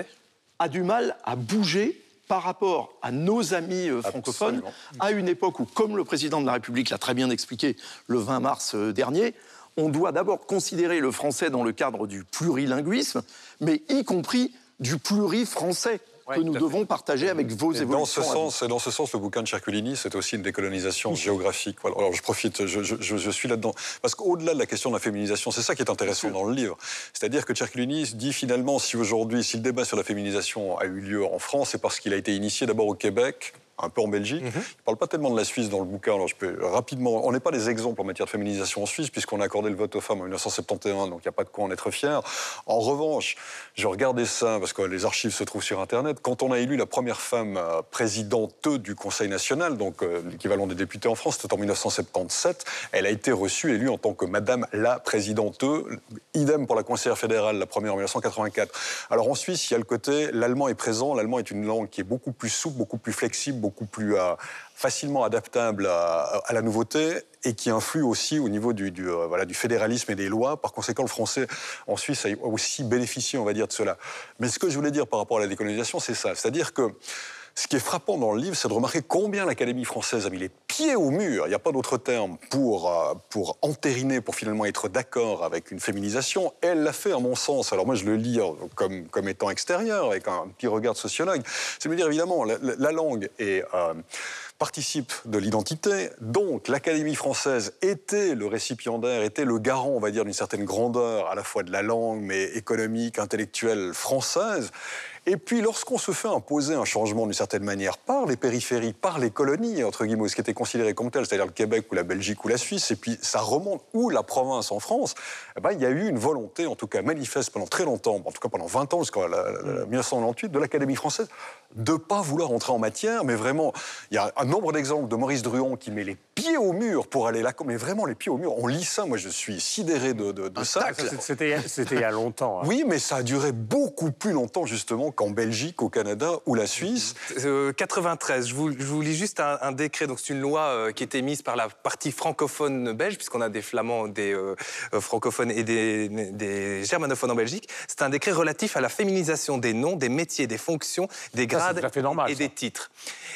a du mal à bouger par rapport à nos amis euh, francophones, Absolument. à une époque où, comme le président de la République l'a très bien expliqué le 20 mars euh, dernier, on doit d'abord considérer le français dans le cadre du plurilinguisme, mais y compris du pluri-français Ouais, que nous devons partager avec vos Et évolutions. dans ce sens, et dans ce sens, le bouquin de Cerculini, c'est aussi une décolonisation géographique. Voilà. Alors je profite, je, je- suis là-dedans. Parce qu'au-delà de la question de la féminisation, c'est ça qui est intéressant dans le livre. C'est-à-dire que Cerculini dit finalement, si aujourd'hui, si le débat sur la féminisation a eu lieu en France, c'est parce qu'il a été initié d'abord au Québec, un peu en Belgique. Il ne parle pas tellement de la Suisse dans le bouquin. Alors je peux rapidement. On n'est pas des exemples en matière de féminisation en Suisse, puisqu'on a accordé le vote aux femmes en 1971, donc il n'y a pas de quoi en être fier. En revanche, je regardais ça, parce que les archives se trouvent sur Internet. Quand on a élu la première femme euh, présidente du Conseil national, donc euh, l'équivalent des députés en France, c'était en 1977, elle a été reçue, élue en tant que Madame la Présidente. Idem pour la conseillère fédérale, la première en 1984. Alors en Suisse, il y a le côté, l'allemand est présent, l'allemand est une langue qui est beaucoup plus souple, beaucoup plus flexible, beaucoup plus euh, facilement adaptable à, la nouveauté et qui influe aussi au niveau du, du, euh, voilà, du fédéralisme et des lois. Par conséquent, le français en Suisse a aussi bénéficié, on va dire, de cela. Mais ce que je voulais dire par rapport à la décolonisation, c'est ça. C'est-à-dire que ce qui est frappant dans le livre, c'est de remarquer combien l'Académie française a mis les pieds au mur, il n'y a pas d'autre terme, pour, euh, pour entériner, pour finalement être d'accord avec une féminisation. Elle l'a fait, à mon sens. Alors moi, je le lis comme, comme étant extérieur, avec un petit regard de sociologue. C'est me dire, évidemment, la langue est... euh, participe de l'identité. Donc, l'Académie française était le récipiendaire, était le garant, on va dire, d'une certaine grandeur, à la fois de la langue, mais économique, intellectuelle française. Et puis, lorsqu'on se fait imposer un changement d'une certaine manière par les périphéries, par les colonies, entre guillemets, ce qui était considéré comme tel, c'est-à-dire le Québec ou la Belgique ou la Suisse, et puis ça remonte, ou la province en France, eh ben, il y a eu une volonté, en tout cas manifeste pendant très longtemps, en tout cas pendant 20 ans, jusqu'en la- la- la- 1998, de l'Académie française, de ne pas vouloir entrer en matière, mais vraiment, il y a un nombre d'exemples de Maurice Druon qui met les pieds au mur pour aller là, mais vraiment les pieds au mur. On lit ça, moi je suis sidéré de, de- de ça. C'était c'était il y a longtemps. hein. Oui, mais ça a duré beaucoup plus longtemps justement qu'en Belgique, au Canada ou la Suisse. Euh, 93, je vous, je vous lis juste un, un décret. Donc c'est une loi euh, qui était mise par la partie francophone belge, puisqu'on a des flamands, des euh, euh, francophones et des, des germanophones en Belgique. C'est un décret relatif à la féminisation des noms, des métiers, des fonctions, des grades fait normal, et ça. des titres.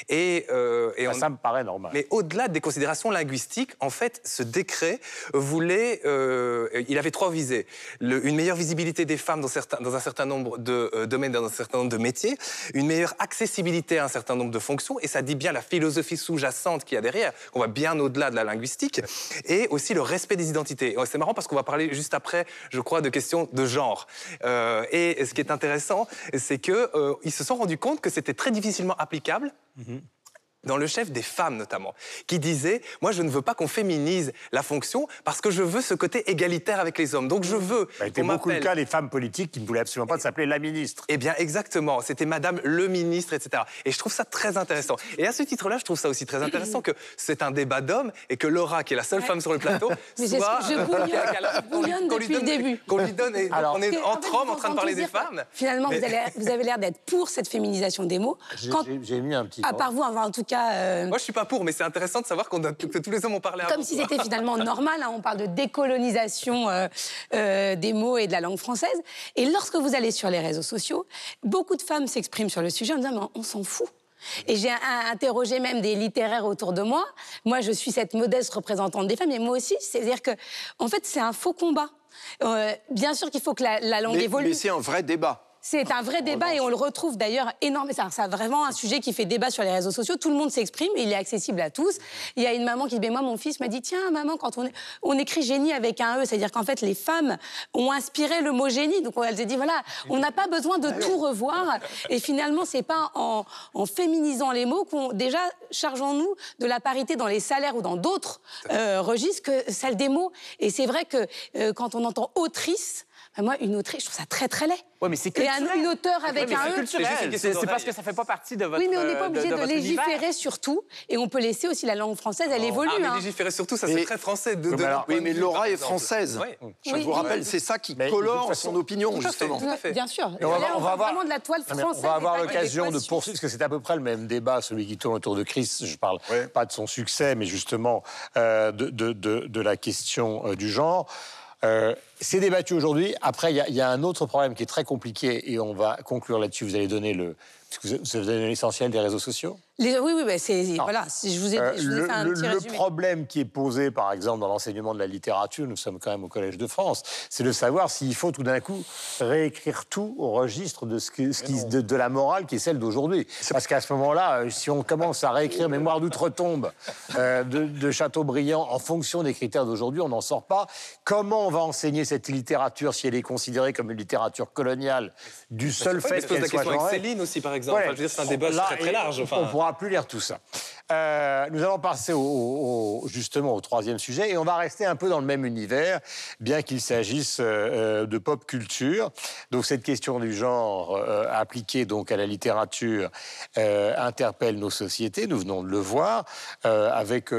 Et, euh, et Ah, on- Ça me paraît normal. mais au-delà des considérations linguistiques, en fait, ce décret voulait, euh, il avait trois visées Le- une meilleure visibilité des femmes dans, certains, dans un certain nombre de euh, domaines, dans un certain nombre de métiers, une meilleure accessibilité à un certain nombre de fonctions, et ça dit bien la philosophie sous-jacente qu'il y a derrière, qu'on va bien au-delà de la linguistique, et aussi le respect des identités. C'est marrant parce qu'on va parler juste après, je crois, de questions de genre. Euh, et ce qui est intéressant, c'est que euh, se sont rendus compte que c'était très difficilement applicable dans le chef des femmes notamment, qui disait Moi, je ne veux pas qu'on féminise la fonction parce que je veux ce côté égalitaire avec les hommes. Donc, je veux. Ça a été qu'on beaucoup le cas des femmes politiques qui ne voulaient absolument pas s'appeler la ministre. eh bien, exactement. C'était Madame le ministre, etc. Et je trouve ça très intéressant. Et à ce titre-là, je trouve ça aussi très intéressant que c'est un débat d'hommes et que Laura, qui est la seule femme sur le plateau, Mais soit. je bouillonne- qu'on lui depuis le donne- début. Qu'on lui donne. et Alors- on est entre fait, hommes en train de parler des femmes. Finalement, Mais- vous, allez- vous avez l'air d'être pour cette féminisation des mots. J'ai mis un petit. à part vous, enfin, en tout cas. euh, Moi, je suis pas pour, mais c'est intéressant de savoir qu'on a- que tous les hommes ont parlé avant. Comme si c'était finalement normal, hein, on parle de décolonisation euh, euh, des mots et de la langue française. Et lorsque vous allez sur les réseaux sociaux, beaucoup de femmes s'expriment sur le sujet en disant Mais on s'en fout. Et j'ai interrogé même des littéraires autour de moi. Moi, je suis cette modeste représentante des femmes, et moi aussi. C'est-à-dire que, en fait, c'est un faux combat. Euh, bien sûr qu'il faut que la, la langue Mais, évolue. mais c'est un vrai débat. C'est un vrai débat et on le retrouve d'ailleurs énormément. C'est vraiment un sujet qui fait débat sur les réseaux sociaux. Tout le monde s'exprime, il est accessible à tous. Il y a une maman qui dit Moi, mon fils m'a dit Tiens, maman, quand on, écrit génie avec un E, c'est-à-dire qu'en fait, les femmes ont inspiré le mot génie. Donc, elle s'est dit Voilà, on n'a pas besoin de tout revoir. Et finalement, c'est pas en, en féminisant les mots qu'on. Déjà, chargeons-nous de la parité dans les salaires ou dans d'autres euh, registres que celle des mots. Et c'est vrai que euh, quand on entend autrice, moi, une autrice, je trouve ça très, très laid. Ouais, mais c'est Et un- culturel. une auteur avec un c'est E. culturel. C'est parce que ça fait pas partie de votre Oui, mais on n'est pas euh, obligé de, légiférer sur tout. Et on peut laisser aussi la langue française, elle évolue. Ah, mais hein. légiférer surtout, ça c'est très français. De, Oui, de mais alors- Oui, mais Laura est française. Oui. Je Oui, vous oui, rappelle, oui. c'est ça qui colore son opinion, Tout justement. Tout à fait. Bien sûr. On va- Là, on va voit avoir- vraiment de la toile française. on va avoir l'occasion de poursuivre, parce que c'est à peu près le même débat, celui qui tourne autour de Chris. Je parle pas de son succès, mais justement euh, de, de- de- de la question euh, du genre. Euh, c'est débattu aujourd'hui. Après, il y, a- un autre problème qui est très compliqué, et on va conclure là-dessus. Vous allez donner le, vous vous avez donné l'essentiel des réseaux sociaux. Les- Oui, oui, bah, c'est voilà. si Je vous ai, Euh, je vous ai le, fait un le- petit le résumé. problème qui est posé, par exemple, dans l'enseignement de la littérature, nous sommes quand même au Collège de France, c'est de savoir s'il faut tout d'un coup réécrire tout au registre de, ce qui, ce qui- de, de la morale qui est celle d'aujourd'hui. Parce qu'à ce moment-là, euh, si on commence à réécrire Mémoire d'outre-tombe euh, de, de Chateaubriand en fonction des critères d'aujourd'hui, on n'en sort pas. Comment on va enseigner cette littérature si elle est considérée comme une littérature coloniale du seul fait se pose la qu'elle soit question avec genrée? Céline aussi, par exemple. Ouais. Enfin, je veux dire, c'est un débat Là, très large. Enfin, On ne plus lire tout ça. Euh, nous allons passer au- justement au troisième sujet et on va rester un peu dans le même univers, bien qu'il s'agisse euh, euh, de pop culture. Donc cette question du genre appliquée donc à la littérature interpelle nos sociétés. Nous venons de le voir avec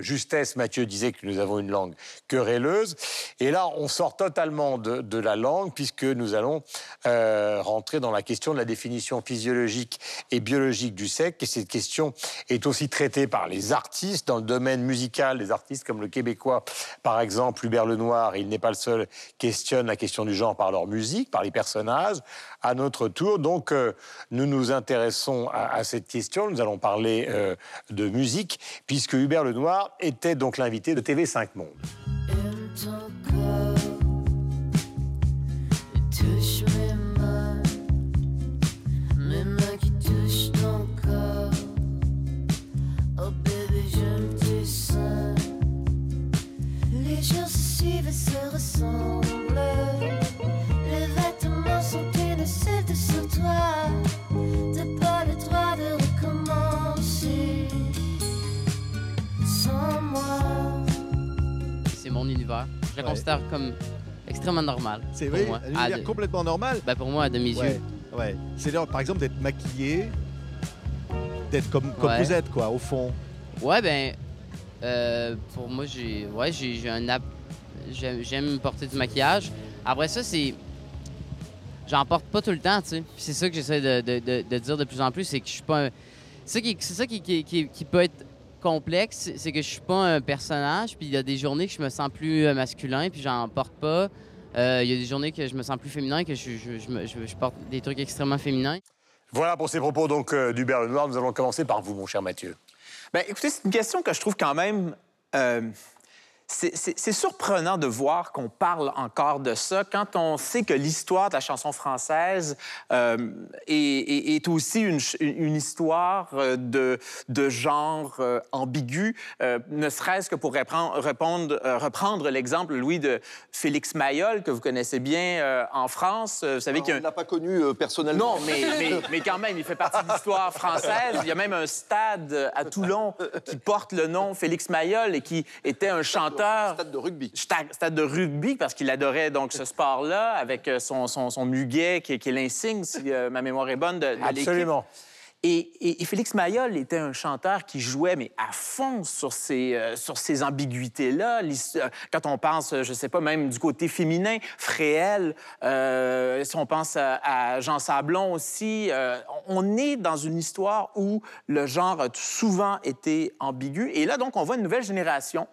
justesse. Mathieu disait que nous avons une langue querelleuse et là on sort totalement de, de la langue puisque nous allons rentrer dans la question de la définition physiologique et biologique du Et cette question est aussi traitée par les artistes dans le domaine musical. Des artistes comme le Québécois, par exemple, Hubert Lenoir, il n'est pas le seul, questionne la question du genre par leur musique, par les personnages. À notre tour, donc, euh, nous nous intéressons à, à cette question. Nous allons parler euh, de musique, puisque Hubert Lenoir était donc l'invité de TV5 Monde. Se suivent et se ressemblent. Les vêtements sont une seule de sur toi. T'as pas le droit de recommencer sans moi. C'est mon univers. Je le Ouais. considère comme extrêmement normal. C'est pour vrai, moi. un À univers de- complètement normal. ben, pour moi, de mes Ouais, yeux. ouais. C'est l'heure, par exemple, d'être maquillé, d'être comme, comme Ouais. vous êtes, quoi, au fond. Ouais, ben, Euh, pour moi, j'ai ouais, j'ai j'ai un app. J'aime porter du maquillage. Après ça, c'est. J'en porte pas tout le temps, tu sais. Puis c'est ça que j'essaie de, de- de- de dire de plus en plus, c'est que je suis pas un. C'est ça qui, c'est ça qui, qui- qui- qui peut être complexe, c'est- que je suis pas un personnage. Puis il y a des journées que je me sens plus euh, masculin, puis j'en porte pas. Euh, Il y a des journées que je me sens plus féminin, que je, je- je me- je- je porte des trucs extrêmement féminins. Voilà pour ces propos donc euh, d'Hubert Lenoir. Nous allons commencer par vous, mon cher Mathieu. Ben, écoutez, c'est une question que je trouve quand même. euh, c'est- surprenant de voir qu'on parle encore de ça quand on sait que l'histoire de la chanson française euh, est, est- est aussi une, histoire euh, de, de genre euh, ambigu, euh, ne serait-ce que pour répondre- reprendre l'exemple, Louis, de Félix Mayol, que vous connaissez bien en France. Vous savez qu'il On ne l'a pas connu personnellement. non, mais, mais, mais quand même, il fait partie de l'histoire française. Il y a même un stade à Toulon qui porte le nom Félix Mayol et qui était un chanteur. Stade de rugby. Stade, de rugby, parce qu'il adorait donc ce sport-là avec euh, son, son, son muguet qui, est- qui est l'insigne, si euh, ma mémoire est bonne, de, de l'équipe. Absolument. Et, et- et Félix Mayol était un chanteur qui jouait, mais à fond sur ces, euh, sur ces ambiguïtés-là. Quand on pense, je sais pas, même du côté féminin, Fréhel, euh, si on pense à, à Jean Sablon aussi, euh, on est dans une histoire où le genre a souvent été ambigu. Et là, donc, on voit une nouvelle génération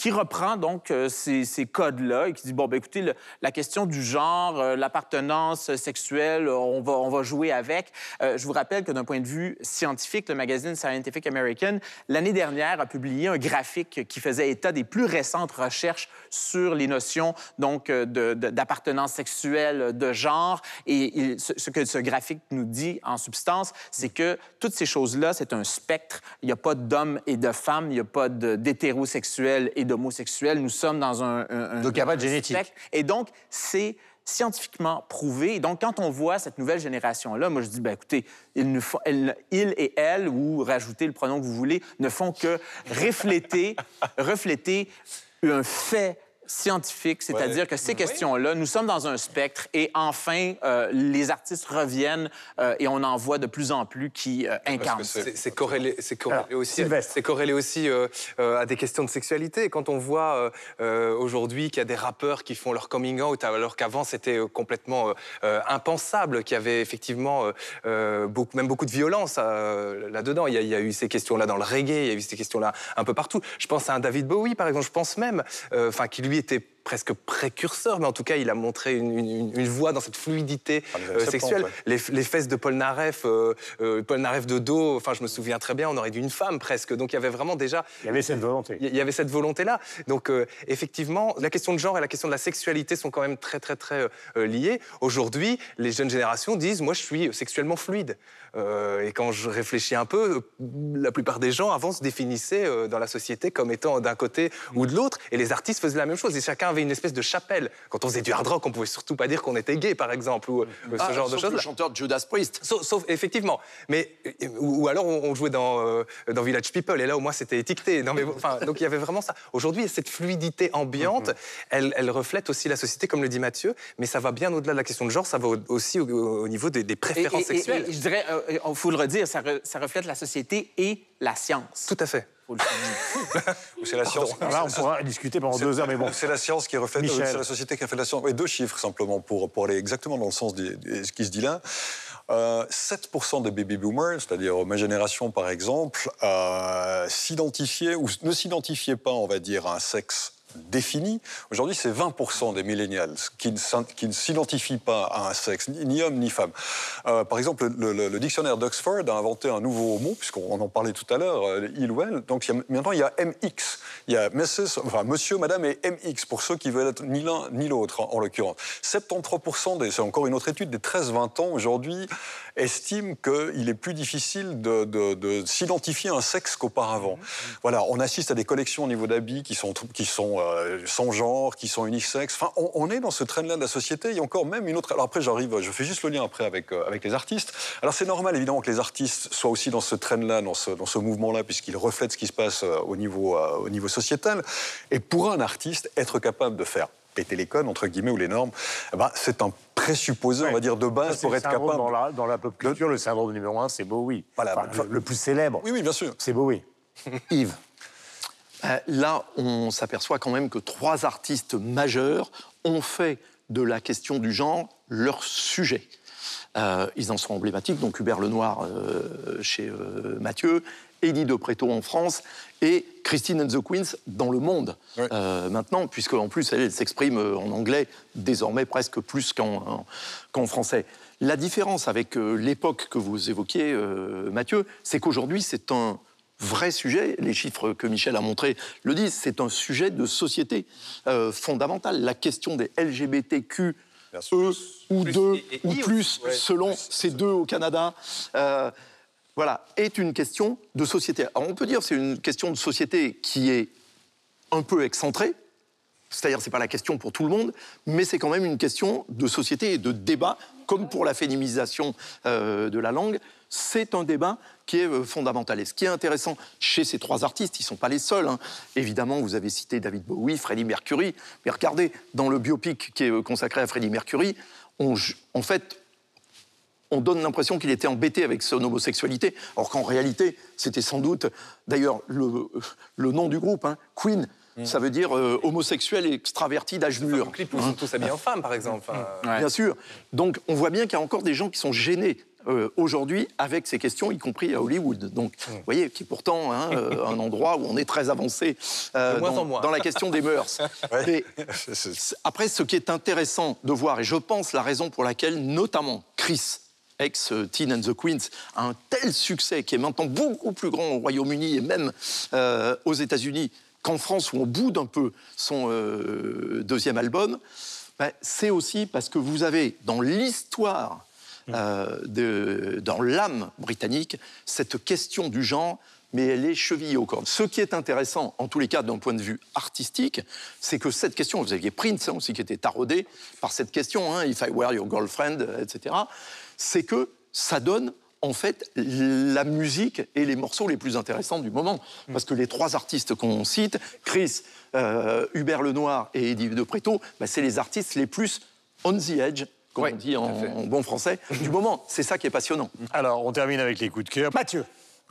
qui reprend donc euh, ces, codes-là et qui dit, bon, ben écoutez, la question du genre, euh, l'appartenance sexuelle, euh, on va, on va jouer avec. Je vous rappelle que d'un point de vue scientifique, le magazine Scientific American, l'année dernière, a publié un graphique qui faisait état des plus récentes recherches sur les notions donc de- de- d'appartenance sexuelle, de genre. Et ce, que ce graphique nous dit en substance, c'est que toutes ces choses-là, c'est un spectre. Il n'y a pas d'hommes et de femmes, il n'y a pas de- d'hétérosexuels et d'homosexuels. Nous sommes dans un, un- un- Donc, il y a pas de génétique. spectre. Et donc, c'est scientifiquement prouvé. Et donc, quand on voit cette nouvelle génération-là, moi, je dis, ben, écoutez, ils, ne font, elles- ils et elles, ou rajoutez le pronom que vous voulez, ne font que refléter, refléter un fait scientifique, c'est-à-dire Ouais. que ces questions-là, nous sommes dans un spectre et enfin, euh, les artistes reviennent euh, et on en voit de plus en plus qui euh, incarnent. C'est corrélé, corrélé Alors, aussi, corrélé aussi à des questions de sexualité. Quand on voit euh, euh, aujourd'hui qu'il y a des rappeurs qui font leur coming out, alors qu'avant c'était complètement impensable, qu'il y avait effectivement beaucoup, même beaucoup de violence euh, là-dedans. Il, y a- il y a eu ces questions-là dans le reggae, il y a eu ces questions-là un peu partout. Je pense à un David Bowie, par exemple. Je pense même, euh, enfin, qui lui était presque précurseur, mais en tout cas, il a montré une, une- une voie dans cette fluidité Ah, euh, 70, sexuelle. ouais. Les, les fesses de Paul Naref, euh, euh, Paul Naref de dos, enfin, je me souviens très bien, on aurait dû une femme presque. Donc, il y avait vraiment déjà. Il y avait cette volonté. Il y avait cette volonté-là. Donc, effectivement, la question de genre et la question de la sexualité sont quand même très, très, très liées. Aujourd'hui, les jeunes générations disent Moi, je suis sexuellement fluide. Et quand je réfléchis un peu, la plupart des gens avant se définissaient dans la société comme étant d'un côté ou de l'autre. Et les artistes faisaient la même chose. Et chacun avait une espèce de chapelle. Quand on faisait du hard rock, on pouvait surtout pas dire qu'on était gay, par exemple, ou euh, ce Ah, genre de choses. le chanteur Judas Priest. Sauf, sauf- effectivement, mais euh, ou, ou alors on, on jouait dans, euh, dans Village People et là au moins c'était étiqueté. Non, mais, enfin, donc il y avait vraiment ça. Aujourd'hui, cette fluidité ambiante, elle, elle reflète aussi la société, comme le dit Mathieu, mais ça va bien au-delà de la question de genre, ça va au- aussi au, au niveau des, préférences et- et- sexuelles. et je dirais, il faut le redire, ça, re- ça reflète la société et la science. Tout à fait. C'est la science. Alors là, on pourra discuter pendant deux heures, mais bon. C'est la science qui reflète, Michel. c'est la société qui a fait la science. Et deux chiffres simplement pour, pour aller exactement dans le sens de ce qui se dit là. Euh, 7% des baby boomers, c'est-à-dire ma génération par exemple, euh, s'identifiaient ou ne s'identifiaient pas, on va dire, à un sexe défini. Aujourd'hui, c'est 20% des millennials qui ne, s'identifient pas à un sexe, ni, homme ni femme. Euh, par exemple, le, le- le dictionnaire d'Oxford a inventé un nouveau mot, puisqu'on en parlait tout à l'heure, euh, il ou elle. Donc il y a- maintenant, il y a MX. Il y a Mrs., enfin, monsieur, madame et MX, pour ceux qui veulent être ni l'un ni l'autre, en, en l'occurrence. 73% des, c'est encore une autre étude, des 13-20 ans aujourd'hui, estiment qu'il est plus difficile de, de- de s'identifier à un sexe qu'auparavant. Voilà, on assiste à des collections au niveau d'habits qui sont, qui sont euh, sans genre, qui sont unisexes. Enfin, on, on est dans ce train-là de la société. Il y a encore même une autre. Alors après, j'arrive, je fais juste le lien après avec, euh, avec les artistes. Alors c'est normal évidemment que les artistes soient aussi dans ce train-là, dans ce, dans ce mouvement-là, puisqu'ils reflètent ce qui se passe euh, au niveau, au niveau sociétal. Et pour un artiste, être capable de faire péter les codes, entre guillemets, ou les normes, eh ben, c'est un présupposé, on va dire, de base pour être capable. Dans la, dans la pop culture, le syndrome numéro un, c'est Bowie. Voilà. Enfin, le, le plus célèbre, Oui, oui, bien sûr. c'est Bowie. Yves. Euh, Là, on s'aperçoit quand même que trois artistes majeurs ont fait de la question du genre leur sujet. Euh, ils en sont emblématiques, donc Hubert Lenoir euh, chez euh, Mathieu, Eddie de Préto en France et Christine and the Queens dans le monde maintenant, puisque en plus elle, elle s'exprime en anglais désormais presque plus qu'en en- qu'en français. La différence avec l'époque que vous évoquiez, Mathieu, c'est qu'aujourd'hui c'est un vrai sujet. Les chiffres que Michel a montrés le disent. C'est un sujet de société euh, fondamental. La question des LGBTQ E ou deux et ou plus, ouais. selon ces deux au Canada, euh, voilà, est une question de société. Alors on peut dire que c'est une question de société qui est un peu excentrée, c'est-à-dire c'est pas la question pour tout le monde, mais c'est quand même une question de société et de débat, comme pour la féminisation euh, de la langue. C'est un débat qui est euh, fondamental. Et ce qui est intéressant chez ces trois artistes, ils ne sont pas les seuls. hein. Évidemment, vous avez cité David Bowie, Freddie Mercury. Mais regardez, dans le biopic qui est euh, consacré à Freddie Mercury, on, en fait, on donne l'impression qu'il était embêté avec son homosexualité, alors qu'en réalité, c'était sans doute, d'ailleurs, le, le nom du groupe, hein, Queen, ça veut dire euh, homosexuel et extraverti d'âge mûr. Clip où ils sont tous habillés en femme, par exemple. Enfin, Bien sûr. Donc, on voit bien qu'il y a encore des gens qui sont gênés euh, aujourd'hui avec ces questions, y compris à Hollywood. Donc, vous voyez, qui est pourtant hein, euh, un endroit où on est très avancé euh, dans, la question des mœurs. Mais c- après, ce qui est intéressant de voir, et je pense la raison pour laquelle, notamment Chris, ex-Teen and the Queens, a un tel succès qui est maintenant beaucoup plus grand au Royaume-Uni et même aux États-Unis qu'en France, où on boude un peu son deuxième album, ben, c'est aussi parce que vous avez dans l'histoire, euh, de- dans l'âme britannique, cette question du genre, mais elle est chevillée au corps. Ce qui est intéressant, en tous les cas d'un point de vue artistique, c'est que cette question, vous aviez Prince hein, aussi qui était taraudé par cette question, hein, If I were your girlfriend, euh, etc., c'est que ça donne en fait la musique et les morceaux les plus intéressants du moment. Parce que les trois artistes qu'on cite, Chris, euh, Hubert Lenoir et Eddie de Préto, bah, c'est les artistes les plus on the edge, comme on dit en, en bon français, du moment. C'est ça qui est passionnant. Alors, on termine avec les coups de cœur. Mathieu.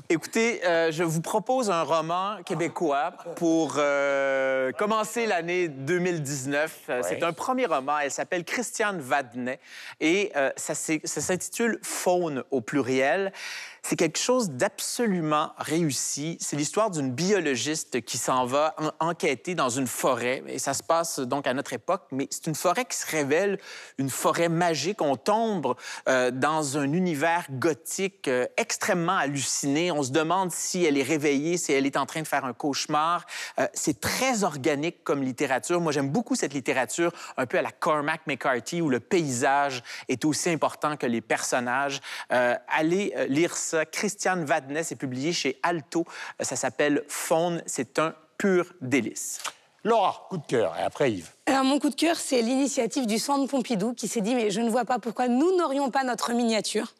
Écoutez, euh, je vous propose un roman québécois pour euh, commencer l'année 2019. Euh, C'est un premier roman. Elle s'appelle Christiane Vadnet et euh, ça s'intitule Faune au pluriel. C'est quelque chose d'absolument réussi. C'est l'histoire d'une biologiste qui s'en va en- enquêter dans une forêt. Et ça se passe donc à notre époque, mais c'est une forêt qui se révèle une forêt magique. On tombe euh, dans un univers gothique euh, extrêmement halluciné. On se demande si elle est réveillée, si elle est en train de faire un cauchemar. Euh, c'est très organique comme littérature. Moi, j'aime beaucoup cette littérature un peu à la Cormac McCarthy où le paysage est aussi important que les personnages. Allez lire. Christiane Vadnet, c'est publié chez Alto. Ça s'appelle Faune. C'est un pur délice. Laura, coup de cœur. Et après, Yves. Alors, mon coup de cœur, c'est l'initiative du Centre Pompidou qui s'est dit Mais je ne vois pas pourquoi nous n'aurions pas notre miniature.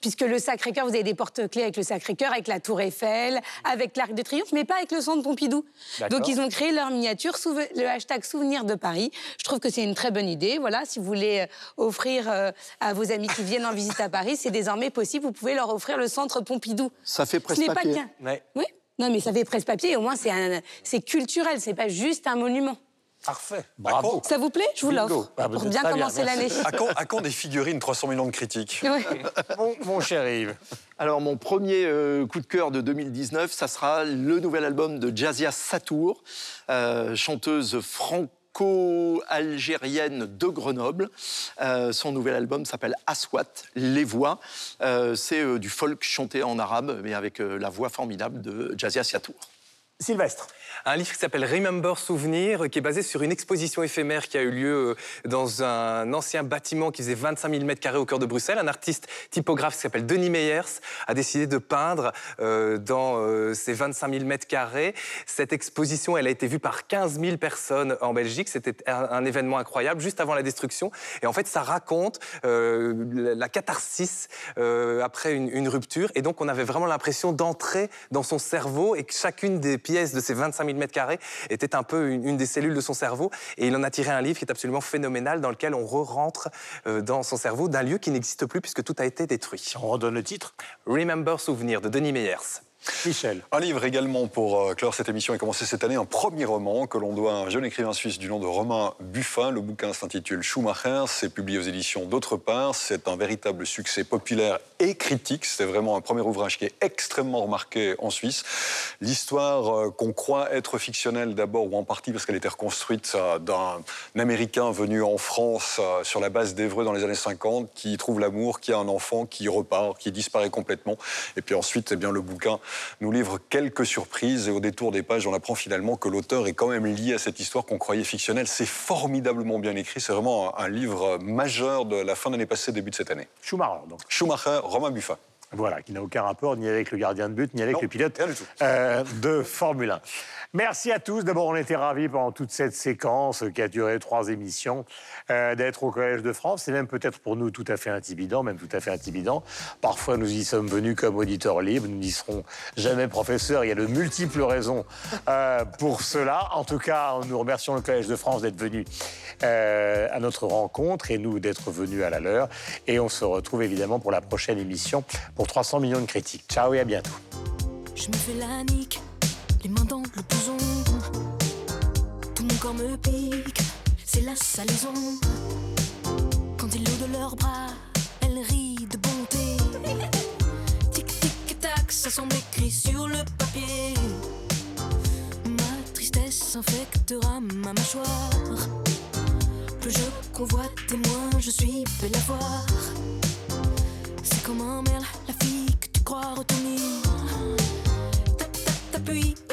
Puisque le Sacré-Cœur, vous avez des porte-clés avec le Sacré-Cœur, avec la Tour Eiffel, avec l'Arc de Triomphe, mais pas avec le Centre Pompidou. Donc, ils ont créé leur miniature, le hashtag Souvenir de Paris. Je trouve que c'est une très bonne idée. Voilà, si vous voulez euh, offrir euh, à vos amis qui viennent en visite à Paris, c'est désormais possible. Vous pouvez leur offrir le Centre Pompidou. Ça fait Ce n'est pas qu'un. Oui. Non, mais ça fait presse-papier. Au moins, c'est culturel. C'est pas juste un monument. Parfait. Bravo. Ça vous plaît? Je vous l'offre Ah, pour bien commencer l'année. À quand, à quand des figurines 300 millions de critiques Ouais. Mon, mon cher Yves. Alors, mon premier euh, coup de cœur de 2019, ça sera le nouvel album de Jazia Satour, euh, chanteuse franco-algérienne de Grenoble. Euh, son nouvel album s'appelle Aswat, Les Voix. Euh, C'est euh, du folk chanté en arabe, mais avec euh, la voix formidable de Jazia Satour. Sylvestre. Un livre qui s'appelle Remember Souvenir, qui est basé sur une exposition éphémère qui a eu lieu euh, dans un ancien bâtiment qui faisait 25 000 mètres carrés au cœur de Bruxelles. Un artiste typographe qui s'appelle Denis Meyers a décidé de peindre euh, dans euh, ces 25 000 mètres carrés. Cette exposition, elle a été vue par 15 000 personnes en Belgique. C'était un, événement incroyable, juste avant la destruction. Et en fait, ça raconte la, catharsis après une, une rupture. Et donc, on avait vraiment l'impression d'entrer dans son cerveau et que chacune des pièces de ces 25 000 mètres carrés était un peu une, une des cellules de son cerveau. Et il en a tiré un livre qui est absolument phénoménal dans lequel on re-rentre euh, dans son cerveau d'un lieu qui n'existe plus puisque tout a été détruit. On redonne le titre? Remember Souvenir de Denis Meyers. Michel. Un livre également pour euh, clore cette émission et commencer cette année, un premier roman que l'on doit à un jeune écrivain suisse du nom de Romain Buffin. Le bouquin s'intitule Schumacher, c'est publié aux éditions D'autre part. C'est un véritable succès populaire et critique. C'est vraiment un premier ouvrage qui est extrêmement remarqué en Suisse. L'histoire euh, qu'on croit être fictionnelle d'abord ou en partie parce qu'elle était reconstruite euh, d'un Américain venu en France sur la base d'Evreux dans les années 50 qui trouve l'amour, qui a un enfant, qui repart, qui disparaît complètement. Et puis ensuite, eh bien, le bouquin nous livre quelques surprises et au détour des pages, on apprend finalement que l'auteur est quand même lié à cette histoire qu'on croyait fictionnelle. C'est formidablement bien écrit. C'est vraiment un, un livre majeur de la fin d'année passée, début de cette année. Schumacher, donc. Schumacher, Romain Buffin. Voilà, qui n'a aucun rapport ni avec le gardien de but, ni avec Non, le pilote euh, de Formule 1. Merci à tous. D'abord, on était ravis pendant toute cette séquence qui a duré trois émissions euh, d'être au Collège de France. C'est même peut-être pour nous tout à fait intimidant, même tout à fait intimidant. Parfois, nous y sommes venus comme auditeurs libres. Nous n'y serons jamais professeurs. Il y a de multiples raisons euh, pour cela. En tout cas, nous remercions le Collège de France d'être venu à notre rencontre et nous d'être venus à la leur. Et on se retrouve évidemment pour la prochaine émission pour 300 millions de critiques. Ciao et à bientôt. Je me fais la nique, les mains dans le blouson. Tout mon corps me pique, c'est la salaison. Quand ils l'eau de leurs bras, elle rit de bonté. Tic tic tac, ça semble écrit sur le papier. Ma tristesse infectera ma mâchoire. Plus je convoite et moins je suis belle à voir. C'est comme un merle, la fille que tu